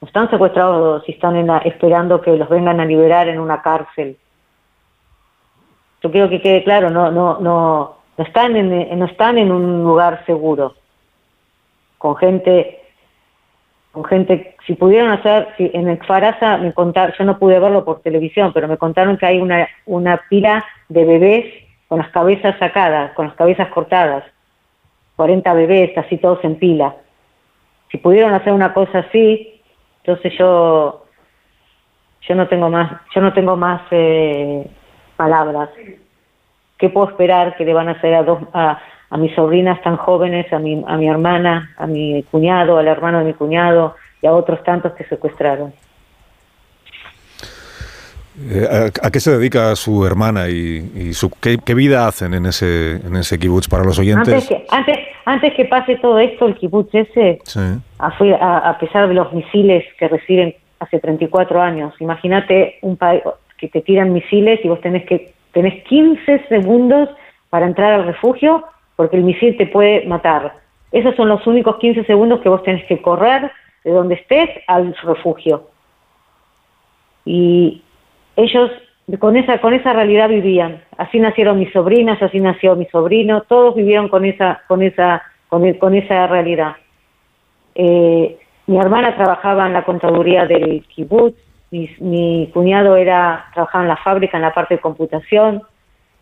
no están secuestrados si están esperando que los vengan a liberar en una cárcel. Yo quiero que quede claro, no, no, no, no están en, no están en un lugar seguro, con gente con gente, si pudieron hacer, si en el Farasa me contaron, yo no pude verlo por televisión, pero me contaron que hay una, una pila de bebés con las cabezas sacadas, con las cabezas cortadas, 40 bebés, así todos en pila. Si pudieron hacer una cosa así, entonces yo, yo no tengo más, yo no tengo más eh, palabras. ¿Qué puedo esperar que le van a hacer a dos, a, a mis sobrinas tan jóvenes, a mi, a mi hermana, a mi cuñado, al hermano de mi cuñado y a otros tantos que secuestraron. Eh, ¿A, qué se dedica su hermana y, su, qué, vida hacen en ese, en ese kibutz para los oyentes? Antes que, antes, antes que pase todo esto, el kibutz ese, a, a, pesar de los misiles que reciben hace 34 años, imagínate un país que te tiran misiles y vos tenés que tenés 15 segundos para entrar al refugio porque el misil te puede matar. Esos son los únicos 15 segundos que vos tenés que correr de donde estés al refugio. Y ellos con esa con esa realidad vivían. Así nacieron mis sobrinas, así nació mi sobrino, todos vivieron con esa con esa con, con esa realidad. Eh, mi hermana trabajaba en la contaduría del kibutz, mi, mi cuñado era trabajaba en la fábrica en la parte de computación,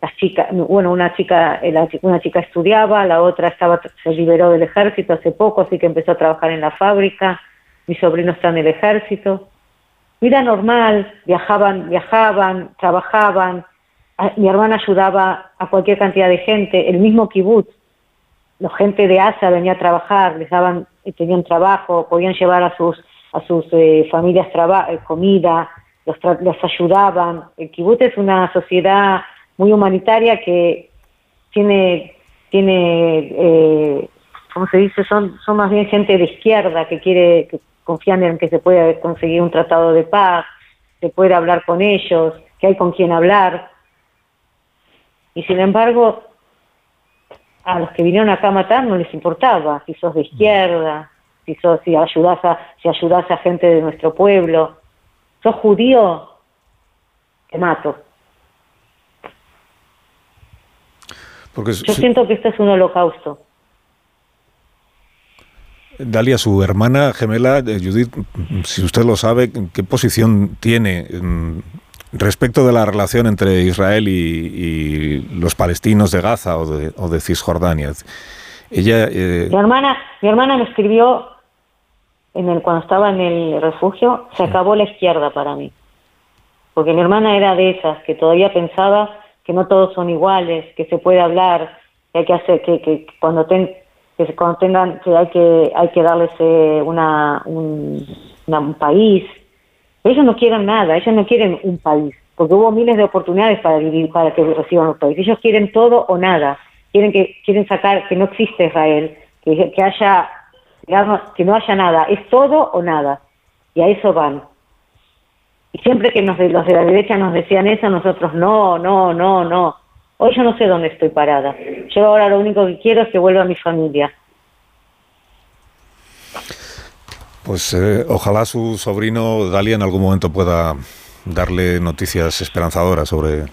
las chicas, bueno, una chica, eh, una chica estudiaba, la otra estaba, se liberó del ejército hace poco, así que empezó a trabajar en la fábrica, mi sobrino está en el ejército. Vida normal, viajaban, viajaban, trabajaban, mi hermana ayudaba a cualquier cantidad de gente, el mismo kibutz, la gente de ASA venía a trabajar, les daban, tenían trabajo, podían llevar a sus, a sus eh, familias eh, comida, los, los ayudaban. El kibutz es una sociedad muy humanitaria que tiene, tiene eh, ¿cómo se dice? Son, son más bien gente de izquierda que quiere, que confían en que se puede conseguir un tratado de paz, se puede hablar con ellos, que hay con quien hablar. Y sin embargo, a los que vinieron acá a matar no les importaba si sos de izquierda, si sos, si ayudas a, si ayudas a gente de nuestro pueblo. ¿Sos judío? Te mato. Yo siento que esto es un holocausto. Dalia, su hermana gemela, eh, Judith, si usted lo sabe, ¿qué posición tiene respecto de la relación entre Israel y, los palestinos de Gaza o de, Cisjordania? Ella, eh, mi, hermana, mi hermana me escribió en el, cuando estaba en el refugio, se acabó la izquierda para mí. Porque mi hermana era de esas que todavía pensaba que no todos son iguales, que se puede hablar, que hay que hacer, que, que cuando, ten, que cuando tengan, que hay que, hay que darles eh, una, un, un país. Ellos no quieren nada, ellos no quieren un país, porque hubo miles de oportunidades para vivir, para que reciban un país. Ellos quieren todo o nada. Quieren que quieren sacar que no existe Israel, que, que haya que no haya nada, es todo o nada. Y a eso van. Y siempre que nos, los de la derecha nos decían eso, nosotros no, no, no, no. Hoy yo no sé dónde estoy parada. Yo ahora lo único que quiero es que vuelva a mi familia. Pues eh, ojalá su sobrino Dalia en algún momento pueda darle noticias esperanzadoras sobre,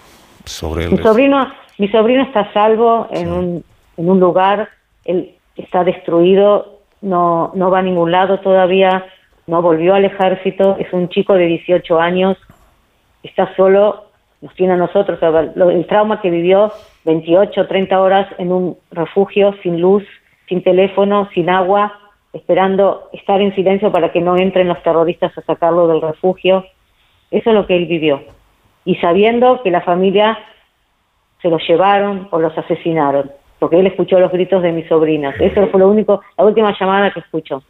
sobre mi sobrino Mi sobrino está a salvo en, un, en un lugar, él está destruido, no, no va a ningún lado todavía no volvió al ejército, es un chico de 18 años, está solo, nos tiene a nosotros, el trauma que vivió 28, 30 horas en un refugio sin luz, sin teléfono, sin agua, esperando estar en silencio para que no entren los terroristas a sacarlo del refugio. Eso es lo que él vivió. Y sabiendo que la familia se los llevaron o los asesinaron, porque él escuchó los gritos de mis sobrinas. Eso fue lo único, la última llamada que escuchó.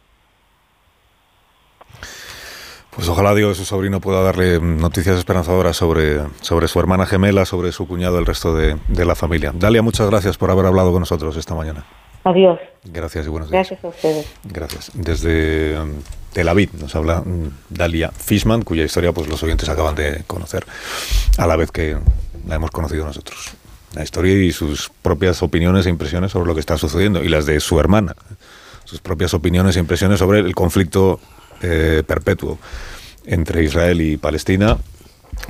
Pues ojalá Dios, su sobrino, pueda darle noticias esperanzadoras sobre, sobre su hermana gemela, sobre su cuñado, el resto de, la familia. Dalia, muchas gracias por haber hablado con nosotros esta mañana. Adiós. Gracias y buenos días. Gracias a ustedes. Gracias. Desde um, Tel Aviv. Nos habla mm, Dalia Fishman, cuya historia pues los oyentes acaban de conocer a la vez que la hemos conocido nosotros. La historia y sus propias opiniones e impresiones sobre lo que está sucediendo y las de su hermana, sus propias opiniones e impresiones sobre el conflicto eh, perpetuo entre Israel y Palestina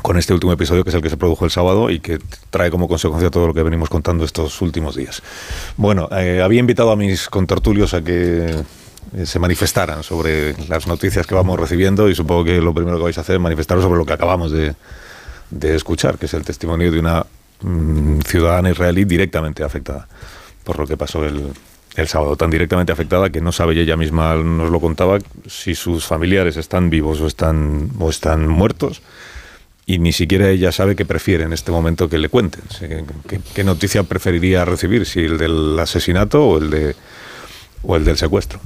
con este último episodio que es el que se produjo el sábado y que trae como consecuencia todo lo que venimos contando estos últimos días. Bueno, eh, había invitado a mis contertulios a que eh, se manifestaran sobre las noticias que vamos recibiendo y supongo que lo primero que vais a hacer es manifestaros sobre lo que acabamos de, escuchar, que es el testimonio de una mm, ciudadana israelí directamente afectada por lo que pasó el, el sábado, tan directamente afectada que no sabe y ella misma nos lo contaba si sus familiares están vivos o están, o están muertos y ni siquiera ella sabe qué prefiere en este momento que le cuenten. ¿Qué, noticia preferiría recibir? ¿Si el del asesinato o el, de, o el del secuestro?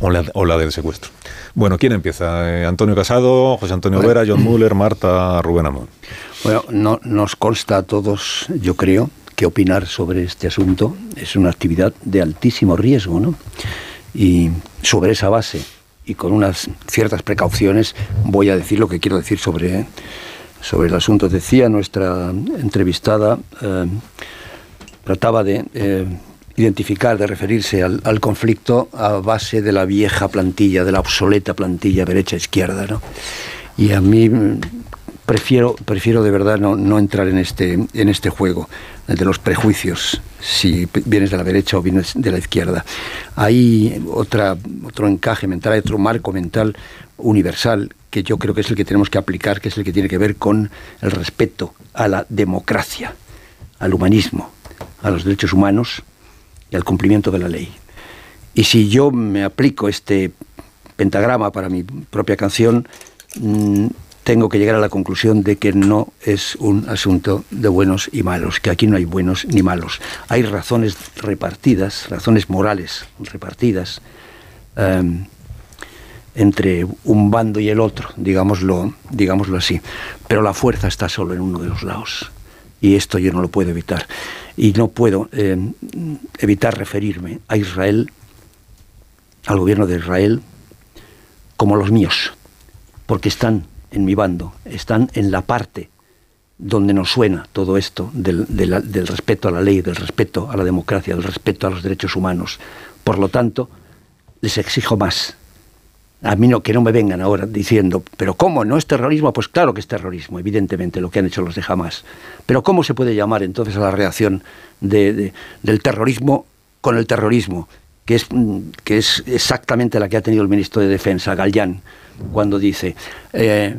O la, o la del secuestro. Bueno, ¿quién empieza? Eh, Antonio Casado, José Antonio Vera, John Muller, Marta, Rubén Amón. Bueno, no, nos consta a todos, yo creo, que opinar sobre este asunto es una actividad de altísimo riesgo, ¿no? Y sobre esa base y con unas ciertas precauciones voy a decir lo que quiero decir sobre sobre el asunto. Decía nuestra entrevistada, eh, trataba de eh, identificar, de referirse al, conflicto a base de la vieja plantilla, de la obsoleta plantilla derecha-izquierda. ¿no? Y a mí prefiero, prefiero de verdad no, no, entrar en este, en este juego de los prejuicios, si vienes de la derecha o vienes de la izquierda. Hay otra, otro encaje mental, hay otro marco mental universal que yo creo que es el que tenemos que aplicar, que es el que tiene que ver con el respeto a la democracia, al humanismo, a los derechos humanos y al cumplimiento de la ley. Y si yo me aplico este pentagrama para mi propia canción, mm, tengo que llegar a la conclusión de que no es un asunto de buenos y malos, que aquí no hay buenos ni malos. Hay razones repartidas, razones morales repartidas. Em, entre un bando y el otro, digámoslo, digámoslo así. Pero la fuerza está solo en uno de los lados. Y esto yo no lo puedo evitar. Y no puedo eh, evitar referirme a Israel, al gobierno de Israel, como los míos, porque están en mi bando, están en la parte donde nos suena todo esto del, respeto a la ley, del respeto a la democracia, del respeto a los derechos humanos. Por lo tanto, les exijo más, a mí no, que no me vengan ahora diciendo, pero ¿cómo? ¿No es terrorismo? Pues claro que es terrorismo, evidentemente, lo que han hecho los de Hamas. Pero ¿cómo se puede llamar entonces a la reacción del terrorismo con el terrorismo? Que es, que es exactamente la que ha tenido el ministro de Defensa, Gallán, cuando dice, eh,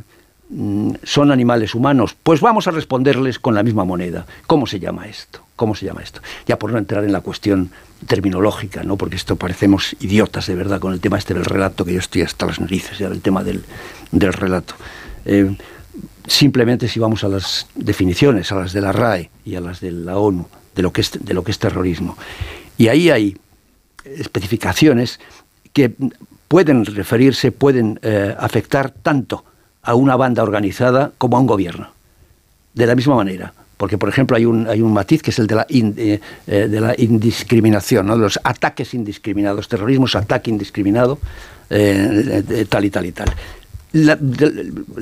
mm, son animales humanos, pues vamos a responderles con la misma moneda. ¿Cómo se llama esto? ¿Cómo se llama esto? Ya por no entrar en la cuestión terminológica, ¿no? porque esto parecemos idiotas de verdad con el tema este del relato, que yo estoy hasta las narices ya del tema del, del relato. Eh, simplemente si vamos a las definiciones, a las de la RAE y a las de la ONU, de lo que es, de lo que es terrorismo. Y ahí hay especificaciones que pueden referirse, pueden eh, afectar tanto a una banda organizada como a un gobierno. De la misma manera. Porque, por ejemplo, hay un, hay un matiz que es el de la, eh, eh, de la indiscriminación, ¿no? de los ataques indiscriminados. Terrorismo es ataque indiscriminado, tal y tal y tal. La,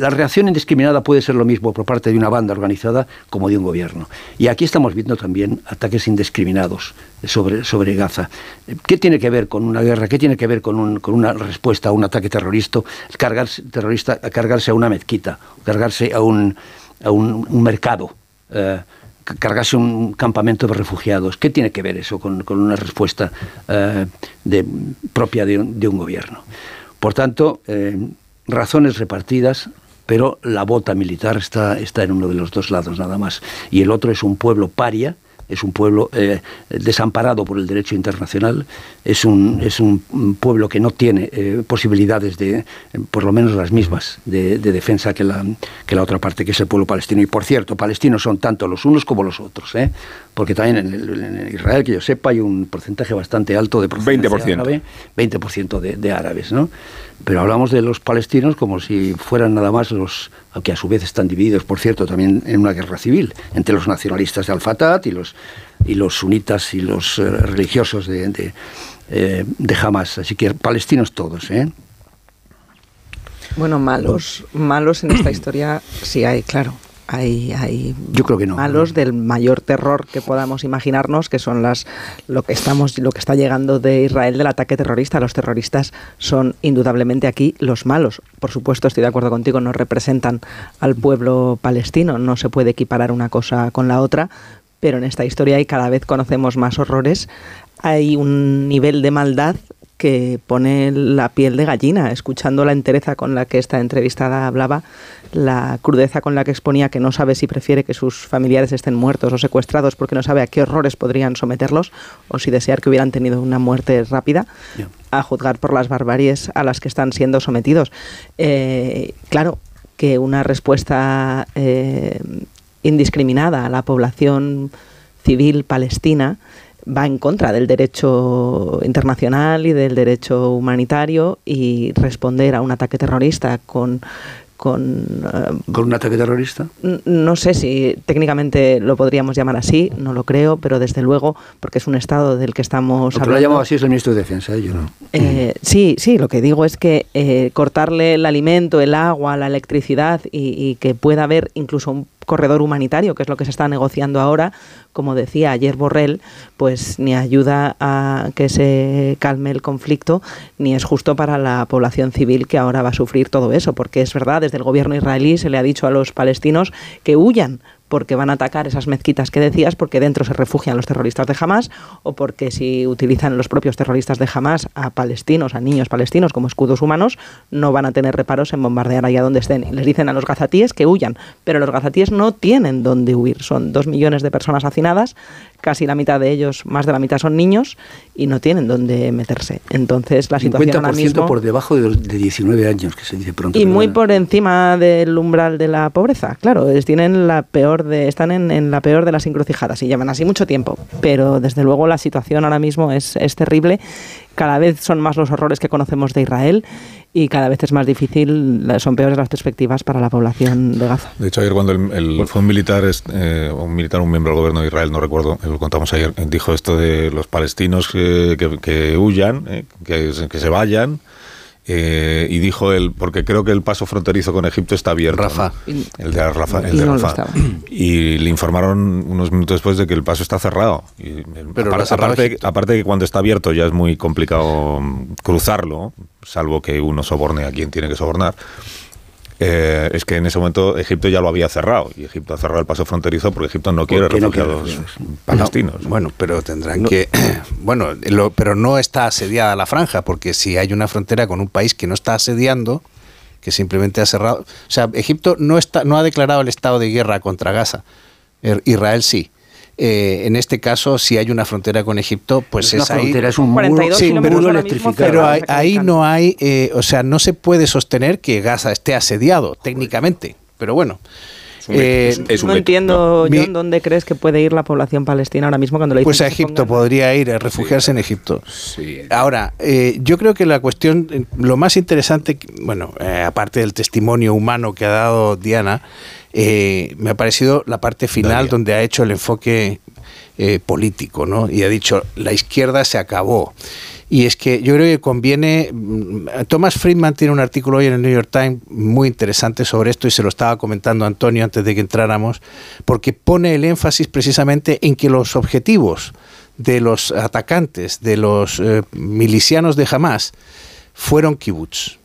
reacción indiscriminada puede ser lo mismo por parte de una banda organizada como de un gobierno. Y aquí estamos viendo también ataques indiscriminados sobre, sobre Gaza. ¿Qué tiene que ver con una guerra? ¿Qué tiene que ver con, un, con una respuesta a un ataque terrorista? Cargarse, terrorista, cargarse a una mezquita, cargarse a un, a un mercado eh, cargarse un campamento de refugiados. ¿Qué tiene que ver eso con, una respuesta eh, propia de un, gobierno? Por tanto, eh, razones repartidas, pero la bota militar está, está en uno de los dos lados nada más. Y el otro es un pueblo paria es un pueblo eh, desamparado por el derecho internacional, es un, es un pueblo que no tiene eh, posibilidades de, eh, por lo menos las mismas, de, defensa que la, que la otra parte, que es el pueblo palestino. Y por cierto, palestinos son tanto los unos como los otros, porque también en, Israel, que yo sepa, hay un porcentaje bastante alto de 20%. árabe, 20% de, de árabes, ¿no? Pero hablamos de los palestinos como si fueran nada más los, aunque a su vez están divididos, por cierto, también en una guerra civil, entre los nacionalistas de Al-Fatah y los, y los sunitas y los eh, religiosos de, de, eh, Hamas. Así que palestinos todos. ¿eh? Bueno, malos, malos en esta historia sí hay, claro. Hay, hay yo creo que no malos del mayor terror que podamos imaginarnos que son las lo que estamos lo que está llegando de Israel del ataque terrorista los terroristas son indudablemente aquí los malos por supuesto estoy de acuerdo contigo no representan al pueblo palestino no se puede equiparar una cosa con la otra pero en esta historia y cada vez conocemos más horrores hay un nivel de maldad que pone la piel de gallina, escuchando la entereza con la que esta entrevistada hablaba, la crudeza con la que exponía que no sabe si prefiere que sus familiares estén muertos o secuestrados porque no sabe a qué horrores podrían someterlos o si desear que hubieran tenido una muerte rápida, a juzgar por las barbaries a las que están siendo sometidos. Eh, claro que una respuesta eh, indiscriminada a la población civil palestina va en contra del derecho internacional y del derecho humanitario y responder a un ataque terrorista con con, eh, ¿Con un ataque terrorista? No sé si técnicamente lo podríamos llamar así, no lo creo, pero desde luego, porque es un Estado del que estamos hablando. Lo ha llamado así es el ministro de Defensa, ¿eh? yo no. Eh, sí, sí, lo que digo es que cortarle el alimento, el agua, la electricidad y, y, que pueda haber incluso un corredor humanitario, que es lo que se está negociando ahora, como decía ayer Borrell, pues ni ayuda a que se calme el conflicto, ni es justo para la población civil que ahora va a sufrir todo eso, porque es verdad, desde el gobierno israelí se le ha dicho a los palestinos que huyan porque van a atacar esas mezquitas que decías, porque dentro se refugian los terroristas de Hamas, o porque si utilizan los propios terroristas de Hamas a palestinos, a niños palestinos como escudos humanos, no van a tener reparos en bombardear allá donde estén. Y les dicen a los gazatíes que huyan, pero los gazatíes no tienen dónde huir. Son dos millones de personas hacinadas, casi la mitad de ellos, más de la mitad son niños, y no tienen dónde meterse. Entonces la situación ahora mismo... por debajo de, de 19 años, que se dice pronto. Y muy por encima del umbral de la pobreza, claro, es, tienen la peor de, están en, la peor de las encrucijadas y llevan así mucho tiempo. Pero desde luego la situación ahora mismo es, es terrible. Cada vez son más los horrores que conocemos de Israel y cada vez es más difícil, son peores las perspectivas para la población de Gaza. De hecho, ayer cuando el, fue un militar, eh, un militar, un miembro del gobierno de Israel, no recuerdo, lo contamos ayer, dijo esto de los palestinos que, que, huyan, eh, que, que se vayan, eh, y dijo él, porque creo que el paso fronterizo con Egipto está abierto. Rafa. El de Rafa. El de Rafa. [CLEARS THROAT] Y le informaron unos minutos después de que el paso está cerrado. Y, Pero aparte, aparte, de que cuando está abierto ya es muy complicado cruzarlo, salvo que uno soborne a quien tiene que sobornar. Eh, es que en ese momento Egipto ya lo había cerrado y Egipto ha cerrado el paso fronterizo porque Egipto no quiere refugiados palestinos. bueno, pero tendrán que. [CLEARS THROAT] Bueno, pero no está asediada la franja porque si hay una frontera con un país que no está asediando, que simplemente ha cerrado. O sea, Egipto no, está, no ha declarado el estado de guerra contra Gaza. Er, Israel sí. Eh, en este caso, si hay una frontera con Egipto, pues es, ahí. es un muro, sí, pero, ahí, no hay, eh, o sea, no se puede sostener que Gaza esté asediado técnicamente. Pero bueno. Eh, no entiendo, John, ¿dónde crees que puede ir la población palestina ahora mismo cuando le Pues a Egipto, podría ir a refugiarse en Egipto. Ahora, yo creo que la cuestión, lo más interesante, bueno, aparte del testimonio humano que ha dado Diana, eh, me ha parecido la parte final donde ha hecho el enfoque eh, político, ¿no? Y ha dicho, la izquierda se acabó. Y es que yo creo que conviene. Mm, Thomas Friedman tiene un artículo hoy en el New York Times muy interesante sobre esto y se lo estaba comentando Antonio antes de que entráramos, porque pone el énfasis precisamente en que los objetivos de los atacantes, de los eh, milicianos de Hamas, fueron kibbutz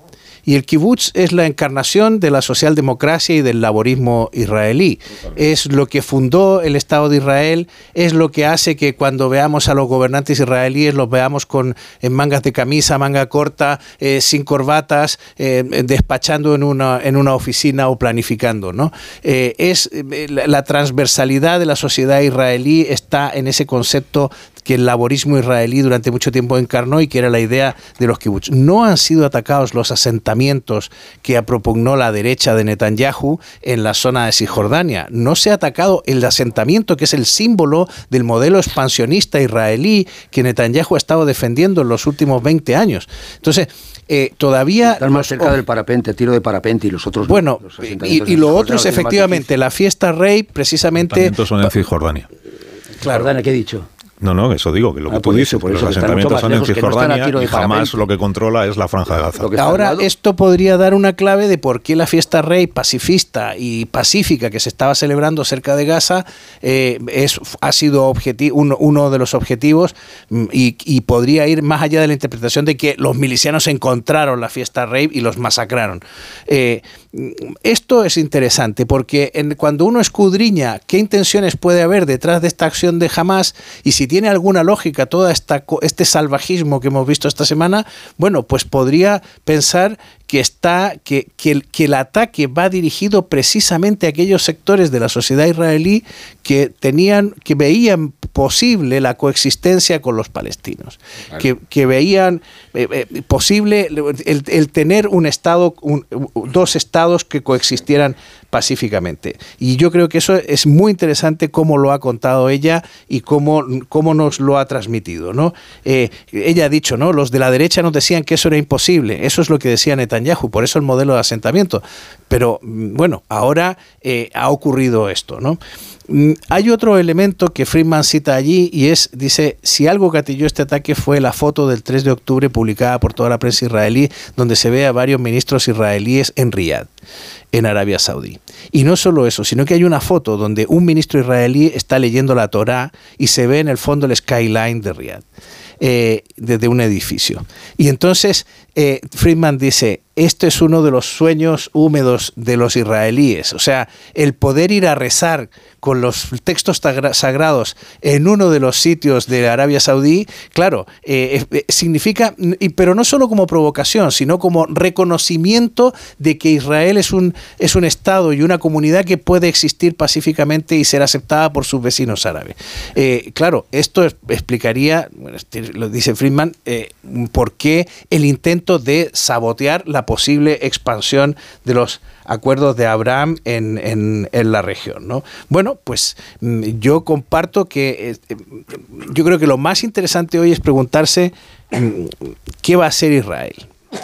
y el kibutz es la encarnación de la socialdemocracia y del laborismo israelí. Es lo que fundó el Estado de Israel, es lo que hace que cuando veamos a los gobernantes israelíes los veamos con en mangas de camisa, manga corta, eh, sin corbatas, eh, despachando en una, en una oficina o planificando. ¿no? Eh, es la transversalidad de la sociedad israelí está en ese concepto que el laborismo israelí durante mucho tiempo encarnó y que era la idea de los kibbutz. No han sido atacados los asentamientos que propugnó la derecha de Netanyahu en la zona de Cisjordania. No se ha atacado el asentamiento que es el símbolo del modelo expansionista israelí que Netanyahu ha estado defendiendo en los últimos 20 años. Entonces, eh, todavía... Están más cerca del parapente, tiro de parapente y los otros... Bueno, y, lo otro es efectivamente la fiesta rey, precisamente... son en Cisjordania. Claro. ¿qué he dicho? No, no, eso digo, que lo que Ah, tú dices, eso, por eso, los asentamientos son en lejos, que no están a Cisjordania y jamás lo que controla es la franja de Gaza. Ahora, esto podría dar una clave de por qué la fiesta rey pacifista y pacífica que se estaba celebrando cerca de Gaza eh, es, ha sido objeti- uno, uno de los objetivos mm, y, y podría ir más allá de la interpretación de que los milicianos encontraron la fiesta rey y los masacraron. Eh, mm, esto es interesante porque en- cuando uno escudriña qué intenciones puede haber detrás de esta acción de Hamas y si tiene alguna lógica co- este salvajismo que hemos visto esta semana, bueno, pues podría pensar que está que, que el, que el ataque va dirigido precisamente a aquellos sectores de la sociedad israelí que tenían que veían posible la coexistencia con los palestinos, Claro. que, que veían eh, eh, posible el, el tener un estado, un- dos estados que coexistieran pacíficamente. Y yo creo que eso es muy interesante cómo lo ha contado ella y cómo, cómo nos lo ha transmitido. ¿no? Eh, ella ha dicho, ¿no? los de la derecha nos decían que eso era imposible. Eso es lo que decía Netanyahu, por eso el modelo de asentamiento. Pero mm, bueno, ahora eh, ha ocurrido esto. ¿no? Mm, Hay otro elemento que Friedman cita allí y es, dice, si algo gatilló este ataque fue la foto del 3 de octubre publicada por toda la prensa israelí, donde se ve a varios ministros israelíes en Riyadh, en Arabia Saudí. Y no solo eso, sino que hay una foto donde un ministro israelí está leyendo la Torá y se ve en el fondo el skyline de Riyadh. eh, desde un edificio. Y entonces eh, Friedman dice, este es uno de los sueños húmedos de los israelíes, o sea, el poder ir a rezar con los textos sagrados en uno de los sitios de Arabia Saudí, claro, eh, eh, significa, pero no solo como provocación, sino como reconocimiento de que Israel es un, es un Estado y una comunidad que puede existir pacíficamente y ser aceptada por sus vecinos árabes. Eh, claro, esto es- explicaría, lo dice Friedman, eh, por qué el intento de sabotear la posible expansión de los acuerdos de Abraham en, en- la región. ¿no? Bueno, pues mm, yo comparto que eh, yo creo que lo más interesante hoy es preguntarse mm, qué va a hacer Israel.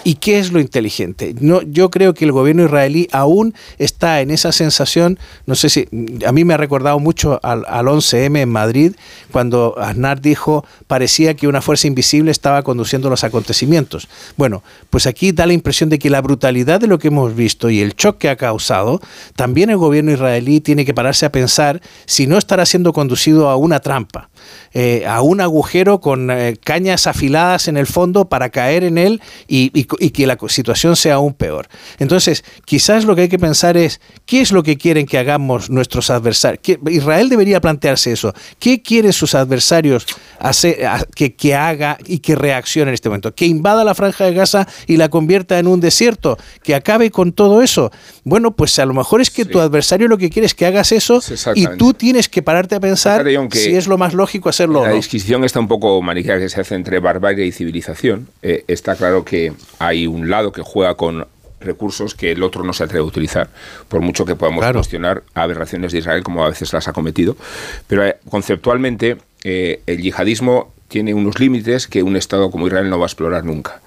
¿Y qué es lo inteligente? No, yo creo que el gobierno israelí aún está en esa sensación, no sé si, a mí me ha recordado mucho al, al 11M en Madrid, cuando Aznar dijo, parecía que una fuerza invisible estaba conduciendo los acontecimientos. Bueno, pues aquí da la impresión de que la brutalidad de lo que hemos visto y el shock que ha causado, también el gobierno israelí tiene que pararse a pensar si no estará siendo conducido a una trampa, eh, a un agujero con eh, cañas afiladas en el fondo para caer en él y, y co- y que la situación sea aún peor. Entonces, quizás lo que hay que pensar es, ¿qué es lo que quieren que hagamos nuestros adversarios? ¿Qué- Israel debería plantearse eso. ¿Qué quieren sus adversarios hacer, que, que haga y que reaccione en este momento? ¿Que invada la franja de Gaza y la convierta en un desierto? ¿Que acabe con todo eso? Bueno, pues a lo mejor es que tu adversario lo que quiere es que hagas eso y tú tienes que pararte a pensar si es lo más lógico hacerlo La no. disquisición está un poco maniquea que se hace entre barbarie y civilización. Eh, está claro que hay un lado que juega con recursos que el otro no se atreve a utilizar, por mucho que podamos cuestionar aberraciones de Israel como a veces las ha cometido. Pero eh, conceptualmente eh, el yihadismo tiene unos límites que un Estado como Israel no va a explorar nunca.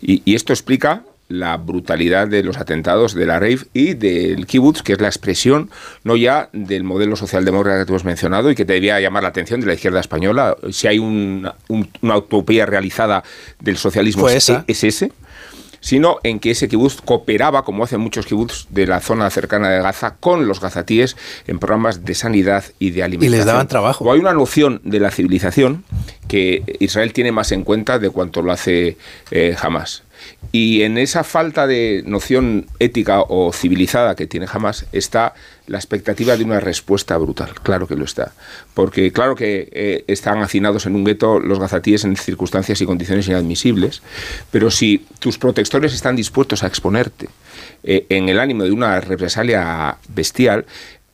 Y, y esto explica la brutalidad de los atentados de la rave y del kibbutz, que es la expresión no ya del modelo socialdemócrata que tú has mencionado y que te debía llamar la atención de la izquierda española. Si hay una, un- una utopía realizada del socialismo, es, ese sino en que ese kibutz cooperaba, como hacen muchos kibutz de la zona cercana de Gaza, con los gazatíes en programas de sanidad y de alimentación. daban trabajo. O hay una noción de la civilización que Israel tiene más en cuenta de cuanto lo hace eh, Hamas. Y en esa falta de noción ética o civilizada que tiene Hamas está la expectativa de una respuesta brutal. Claro que lo está. Porque claro que eh, están hacinados en un gueto los gazatíes en circunstancias y condiciones inadmisibles, pero si tus protectores están dispuestos a exponerte eh, en el ánimo de una represalia bestial,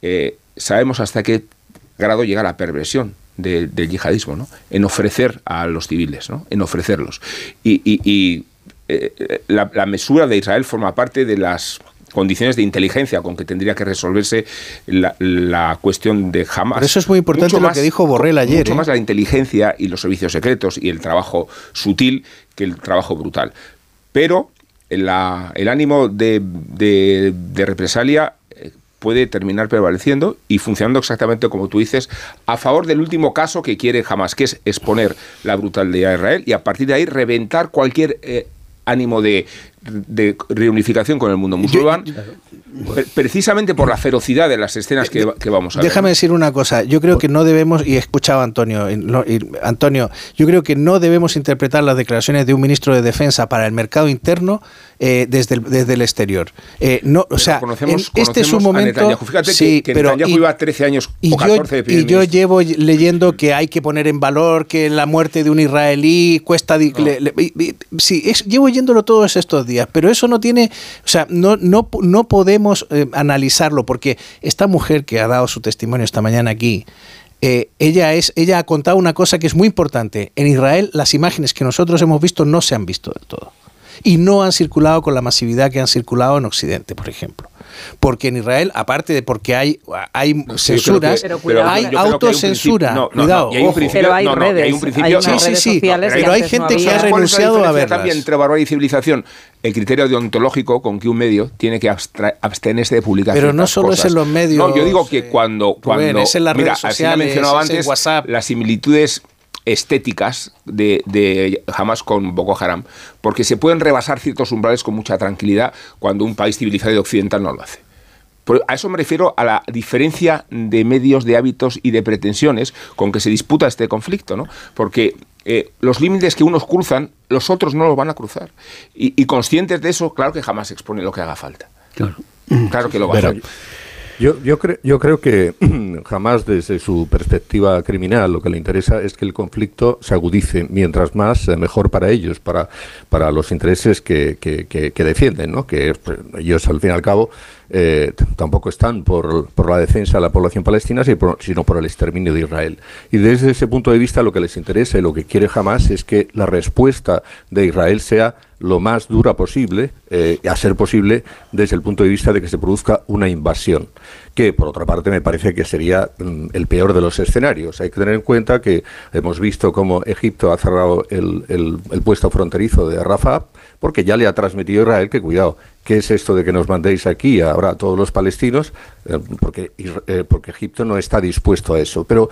eh, sabemos hasta qué grado llega la perversión de- del yihadismo, ¿no? En ofrecer a los civiles, ¿no? En ofrecerlos. Y, eh, la, la mesura de Israel forma parte de las condiciones de inteligencia con que tendría que resolverse la, la cuestión de Hamas. Por eso es muy importante Mucho lo que dijo Borrell ayer, Mucho ¿eh? más la inteligencia y los servicios secretos y el trabajo sutil que el trabajo brutal. Pero la- el ánimo de, de- de represalia eh, puede terminar prevaleciendo y funcionando exactamente como tú dices, a favor del último caso que quiere jamás, que es exponer la brutalidad de Israel y a partir de ahí reventar cualquier eh, ánimo de, de reunificación con el mundo musulmán, precisamente por la ferocidad de las escenas que, vamos a ver. Déjame decir una cosa, yo creo que no debemos, y he escuchado a Antonio, Antonio, yo creo que no debemos interpretar las declaraciones de un ministro de Defensa para el mercado interno eh, desde, el, desde el exterior. Eh, no, o sea, este es un momento... Fíjate sí, que, pero, Netanyahu iba 13 años y o 14 yo, Y yo llevo leyendo que hay que poner en valor que la muerte de un israelí cuesta... sí, llevo yéndolo todos estos días, pero eso no tiene... O sea, no, no, no podemos eh, analizarlo porque esta mujer que ha dado su testimonio esta mañana aquí... ella, es, ella ha contado una cosa que es muy importante. En Israel las imágenes que nosotros hemos visto no se han visto del todo y no han circulado con la masividad que han circulado en Occidente, por ejemplo. Porque en Israel, aparte de porque hay, hay censuras, hay autocensura. cuidado. pero hay redes, hay un principio, sí, sí, sí, pero hay gente que ha renunciado a verlas. También entre barbarie y civilización el criterio deontológico con que un medio tiene que abstenerse de publicar Pero no solo es en los medios. No, yo digo que cuando, cuando es en las redes sociales, antes, WhatsApp. las similitudes estéticas de, de, Hamas con Boko Haram, porque se pueden rebasar ciertos umbrales con mucha tranquilidad cuando un país civilizado y occidental no lo hace. a eso me refiero a la diferencia de medios, de hábitos y de pretensiones con que se disputa este conflicto, ¿no? Porque eh, los límites que unos cruzan, los otros no los van a cruzar. Y, conscientes de eso, claro que jamás expone lo que haga falta. Claro, claro que lo va a hacer. Yo, yo, yo creo que [CLEARS THROAT] jamás desde su perspectiva criminal lo que le interesa es que el conflicto se agudice, mientras más eh, mejor para ellos, para, para los intereses que, que, que, defienden, ¿no? que pues, ellos al fin y al cabo eh, tampoco están por, por, la defensa de la población palestina, sino por el exterminio de Israel. Y desde ese punto de vista lo que les interesa y lo que quiere jamás es que la respuesta de Israel sea lo más dura posible, eh, a ser posible desde el punto de vista de que se produzca una invasión, que por otra parte me parece que sería mm, el peor de los escenarios. Hay que tener en cuenta que hemos visto cómo Egipto ha cerrado el, el, puesto fronterizo de Rafah, porque ya le ha transmitido a Israel que cuidado, ¿qué es esto de que nos mandéis aquí ahora a todos los palestinos? Eh, porque, eh, porque Egipto no está dispuesto a eso. Pero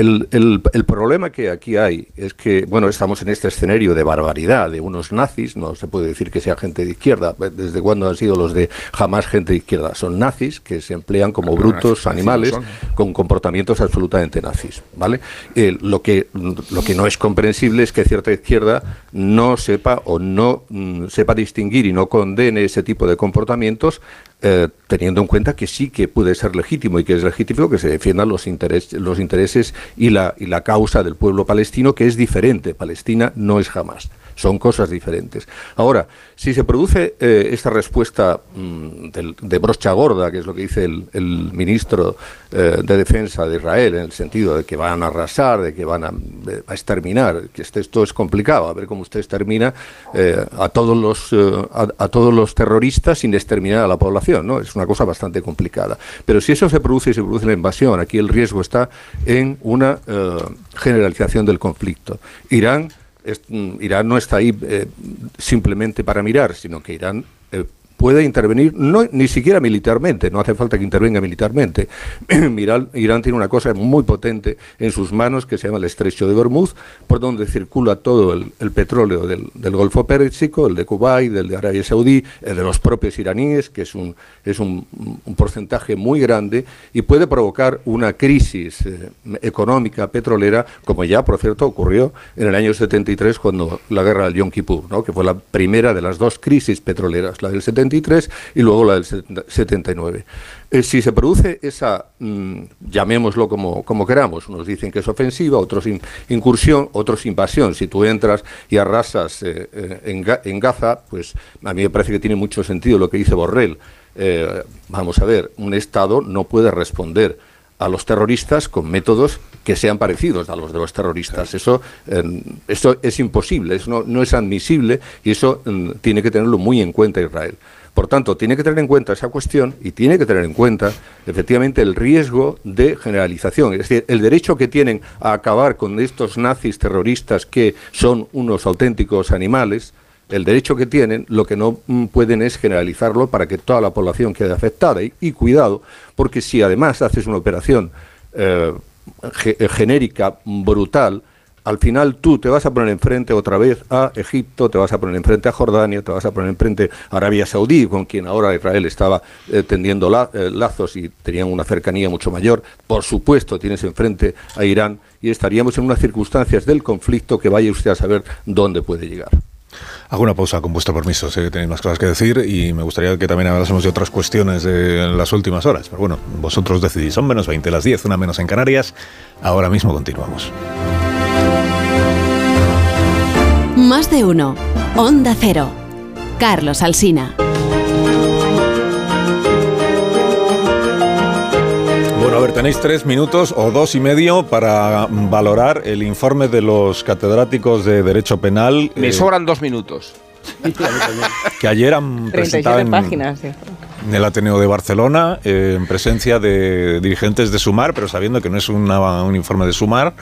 el, el, problema que aquí hay es que, bueno, estamos en este escenario de barbaridad de unos nazis, no se puede decir que sea gente de izquierda, ¿desde cuándo han sido los de jamás gente de izquierda? Son nazis que se emplean como brutos animales con comportamientos absolutamente nazis, ¿vale? Eh, lo, que, lo que no es comprensible es que cierta izquierda no sepa o no mm, sepa distinguir y no condene ese tipo de comportamientos eh, teniendo en cuenta que sí que puede ser legítimo y que es legítimo que se defiendan los, intereses los intereses y la, y la causa del pueblo palestino, que es diferente. Palestina no es jamás. Son cosas diferentes. Ahora, si se produce eh, esta respuesta mm, de brocha gorda, que es lo que dice el, ministro eh, de Defensa de Israel, en el sentido de que van a arrasar, de que van a, exterminar, que este, esto es complicado, a ver cómo usted extermina eh, a, todos los, a, todos los terroristas sin exterminar a la población, ¿no? Es una cosa bastante complicada. Pero si eso se produce y se produce la invasión, aquí el riesgo está en una generalización del conflicto. Irán Mm, Irán no está ahí eh, simplemente para mirar, sino que Irán puede intervenir, no, ni siquiera militarmente, no hace falta que intervenga militarmente. [CLEARS THROAT] Irán, tiene una cosa muy potente en sus manos que se llama el estrecho de Bermud, por donde circula todo el, petróleo del, Golfo Pérsico, el de Kuwait, el de Arabia Saudí, el de los propios iraníes, que es un, es un, porcentaje muy grande, y puede provocar una crisis eh, económica petrolera, como ya, por cierto, ocurrió en el año 73 cuando la guerra del Yom Kippur, que fue la primera de las dos crisis petroleras, la del 73 y luego la del 79. Eh, si se produce esa, mm, llamémoslo como, como queramos, unos dicen que es ofensiva, otros incursión, otros invasión. Si tú entras y arrasas eh, eh, en, en, Gaza, pues a mí me parece que tiene mucho sentido lo que dice Borrell. vamos a ver, un Estado no puede responder a los terroristas con métodos que sean parecidos a los de los terroristas. Eso, eso es imposible, eso no, no, es admisible y eso mm, tiene que tenerlo muy en cuenta Israel. Por tanto, tiene que tener en cuenta esa cuestión y tiene que tener en cuenta efectivamente el riesgo de generalización, es decir, el derecho que tienen a acabar con estos nazis terroristas que son unos auténticos animales, el derecho que tienen, lo que no mm, pueden es generalizarlo para que toda la población quede afectada. Y, cuidado, porque si además haces una operación eh, genérica, brutal, al final tú te vas a poner enfrente otra vez a Egipto, te vas a poner enfrente a Jordania, te vas a poner enfrente a Arabia Saudí, con quien ahora Israel estaba eh, tendiendo eh, lazos y tenían una cercanía mucho mayor. Por supuesto, tienes enfrente a Irán y estaríamos en unas circunstancias del conflicto que vaya usted a saber dónde puede llegar. Hago una pausa con vuestro permiso, sé que tenéis más cosas que decir y me gustaría que también hablásemos de otras cuestiones de las últimas horas. Pero bueno, vosotros decidís, son menos 20, las 10, una menos en Canarias. Ahora mismo continuamos. Más de uno. Onda Cero. Carlos Alsina. Bueno, a ver, tenéis tres minutos o dos y medio para valorar el informe de los catedráticos de Derecho Penal. Me eh, sobran dos minutos. que ayer han [LAUGHS] presentado en, páginas, en, el Ateneo de Barcelona, eh, en presencia de dirigentes de Sumar, pero sabiendo que no es un informe de Sumar,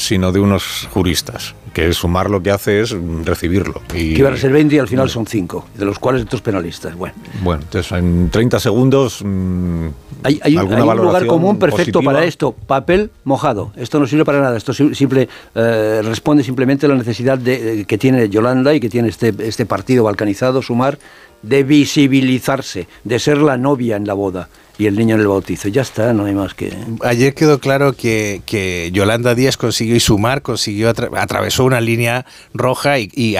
sino de unos juristas, que Sumar lo que hace es recibirlo. Y, que iban a ser 20 y al final son 5, de los cuales estos penalistas. Bueno, bueno entonces en 30 segundos... Mm, hay, hay, un lugar común perfecto para esto, papel mojado. Esto no sirve para nada, esto simple, eh, responde simplemente a la necesidad de, que tiene Yolanda y que tiene este, este partido balcanizado, Sumar, de visibilizarse, de ser la novia en la boda y el niño en el bautizo. Ya está, no hay más que... Ayer quedó claro que, que Yolanda Díaz consiguió y sumar, consiguió, atravesó una línea roja y, y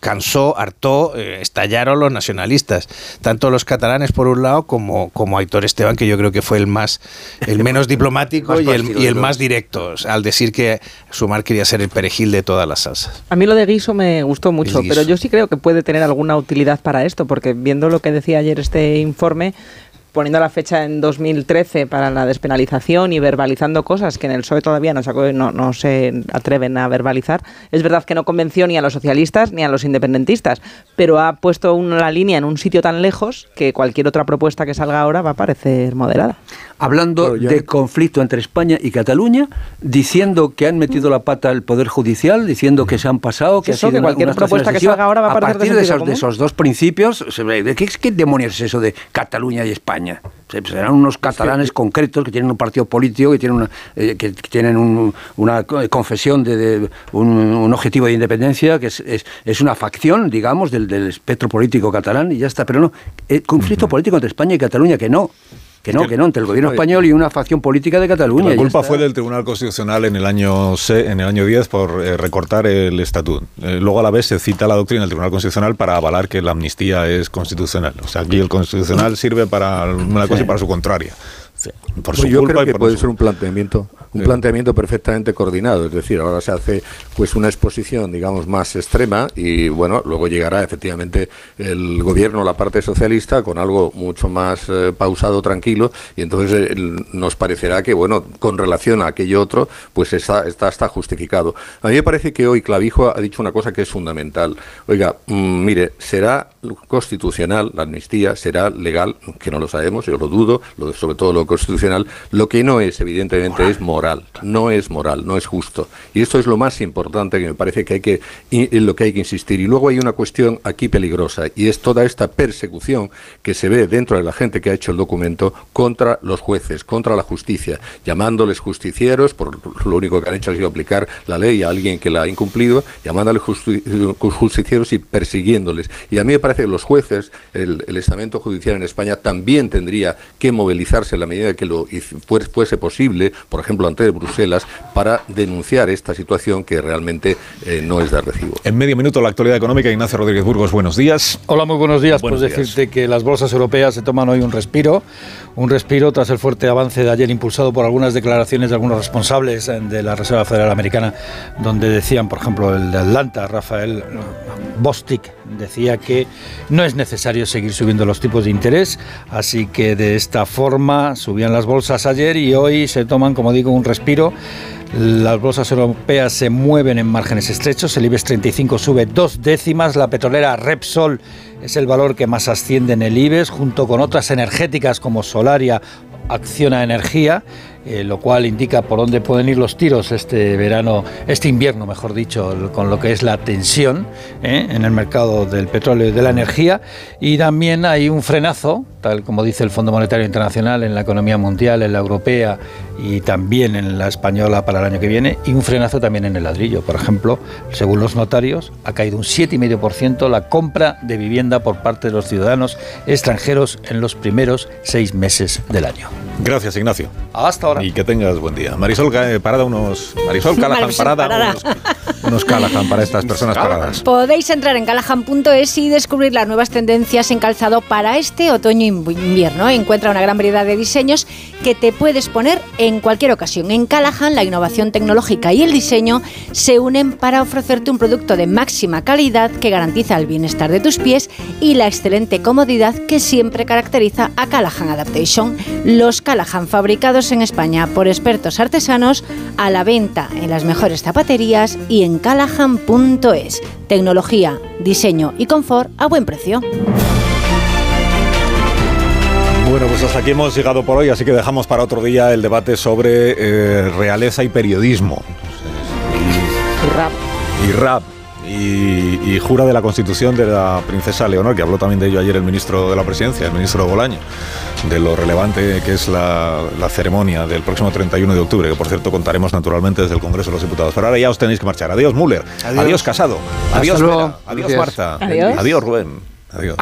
cansó, hartó, eh, estallaron los nacionalistas, tanto los catalanes por un lado como, como Aitor Esteban, que yo creo que fue el más el [LAUGHS] menos diplomático y, el, y el más directo, al decir que Sumar quería ser el perejil de todas las salsas. A mí lo de Guiso me gustó mucho, pero yo sí creo que puede tener alguna utilidad para esto, porque viendo lo que decía ayer este informe, poniendo la fecha en 2013 para la despenalización y verbalizando cosas que en el PSOE todavía no, no, no, se atreven a verbalizar. Es verdad que no convenció ni a los socialistas ni a los independentistas, pero ha puesto una línea en un sitio tan lejos que cualquier otra propuesta que salga ahora va a parecer moderada hablando de conflicto entre España y Cataluña, diciendo que han metido la pata al Poder Judicial, diciendo que se han pasado, que, ha sido cualquier propuesta que salga ahora va a, a partir de, esos, de esos, dos principios, ¿qué, ¿qué demonios es eso de Cataluña y España? Serán unos catalanes concretos que tienen un partido político, que tienen una, eh, que tienen una confesión de, un, objetivo de independencia, que es, es, una facción, digamos, del, del, espectro político catalán y ya está. Pero no, el conflicto político entre España y Cataluña, que no. Que no, que no, entre el gobierno español y una facción política de Cataluña. La culpa fue del Tribunal Constitucional en el año en el año 10 por eh, recortar el estatuto. Eh, luego a la vez se cita la doctrina del Tribunal Constitucional para avalar que la amnistía es constitucional. O sea, aquí el Constitucional sirve para una cosa y para su contraria. Por pues yo creo que puede ser un planteamiento un planteamiento perfectamente coordinado, es decir, ahora se hace pues una exposición, digamos, más extrema y bueno, luego llegará efectivamente el gobierno, la parte socialista, con algo mucho más eh, pausado, tranquilo, y entonces eh, nos parecerá que, bueno, con relación a aquello otro, pues está, está, está justificado. A mí me parece que hoy Clavijo ha dicho una cosa que es fundamental. Oiga, mm, mire, será constitucional la amnistía, será legal, que no lo sabemos, yo lo dudo, lo, sobre todo lo constitucional, lo que no es, evidentemente, es moral no es moral, no es justo. Y esto es lo más importante que me parece que hay que, en lo que hay que insistir. Y luego hay una cuestión aquí peligrosa, y es toda esta persecución que se ve dentro de la gente que ha hecho el documento contra los jueces, contra la justicia, llamándoles justicieros, por lo único que han hecho ha sido aplicar la ley a alguien que la ha incumplido, llamándoles justicieros y persiguiéndoles. Y a mí me parece que los jueces, el, estamento judicial en España también tendría que movilizarse en la medida que lo fuese posible, por ejemplo, de Bruselas para denunciar esta situación que realmente eh, no es de recibo. En medio minuto la actualidad económica, Ignacio Rodríguez Burgos, buenos días. Hola, muy buenos días. Buenos pues decirte que las bolsas europeas se toman hoy un respiro, un respiro tras el fuerte avance de ayer impulsado por algunas declaraciones de algunos responsables eh, de la Reserva Federal Americana, donde decían, por ejemplo, el de Atlanta, Rafael Bostic, decía que no es necesario seguir subiendo los tipos de interés, así que de esta forma subían las bolsas ayer y hoy se toman, como digo, un respiro. Las bolsas europeas se mueven en márgenes estrechos, el IBEX 35 sube dos décimas, la petrolera Repsol es el valor que más asciende en el IBEX, junto con otras energéticas como Solaria, Acciona Energía. Eh, lo cual indica por dónde pueden ir los tiros este verano, este invierno, mejor dicho, con lo que es la tensión ¿eh? en el mercado del petróleo y de la energía. Y también hay un frenazo, tal como dice el Fondo Monetario Internacional, en la economía mundial, en la europea y también en la española para el año que viene, y un frenazo también en el ladrillo. Por ejemplo, según los notarios, ha caído un 7,5% la compra de vivienda por parte de los ciudadanos extranjeros en los primeros seis meses del año. Gracias, Ignacio. Hasta ahora. Y que tengas buen día. Marisol, eh, parada unos... Marisol [LAUGHS] Callahan, Marisol, parada, parada. Unos, unos Callahan para estas personas paradas. Podéis entrar en callahan.es y descubrir las nuevas tendencias en calzado para este otoño-invierno. Encuentra una gran variedad de diseños que te puedes poner en cualquier ocasión. En Callahan, la innovación tecnológica y el diseño se unen para ofrecerte un producto de máxima calidad que garantiza el bienestar de tus pies y la excelente comodidad que siempre caracteriza a Callahan Adaptation. Los Callahan fabricados en España por expertos artesanos a la venta en las mejores zapaterías y en callahan.es. Tecnología, diseño y confort a buen precio. Bueno, pues hasta aquí hemos llegado por hoy, así que dejamos para otro día el debate sobre eh, realeza y periodismo. Y rap. Y rap. Y, y jura de la constitución de la princesa Leonor, que habló también de ello ayer el ministro de la presidencia, el ministro Bolaño, de lo relevante que es la, la ceremonia del próximo 31 de octubre, que por cierto contaremos naturalmente desde el Congreso de los Diputados. Pero ahora ya os tenéis que marchar. Adiós, Müller. Adiós, Adiós. Casado. Hasta Adiós. Vera. Adiós. Marta. Adiós. Adiós, Rubén. Adiós.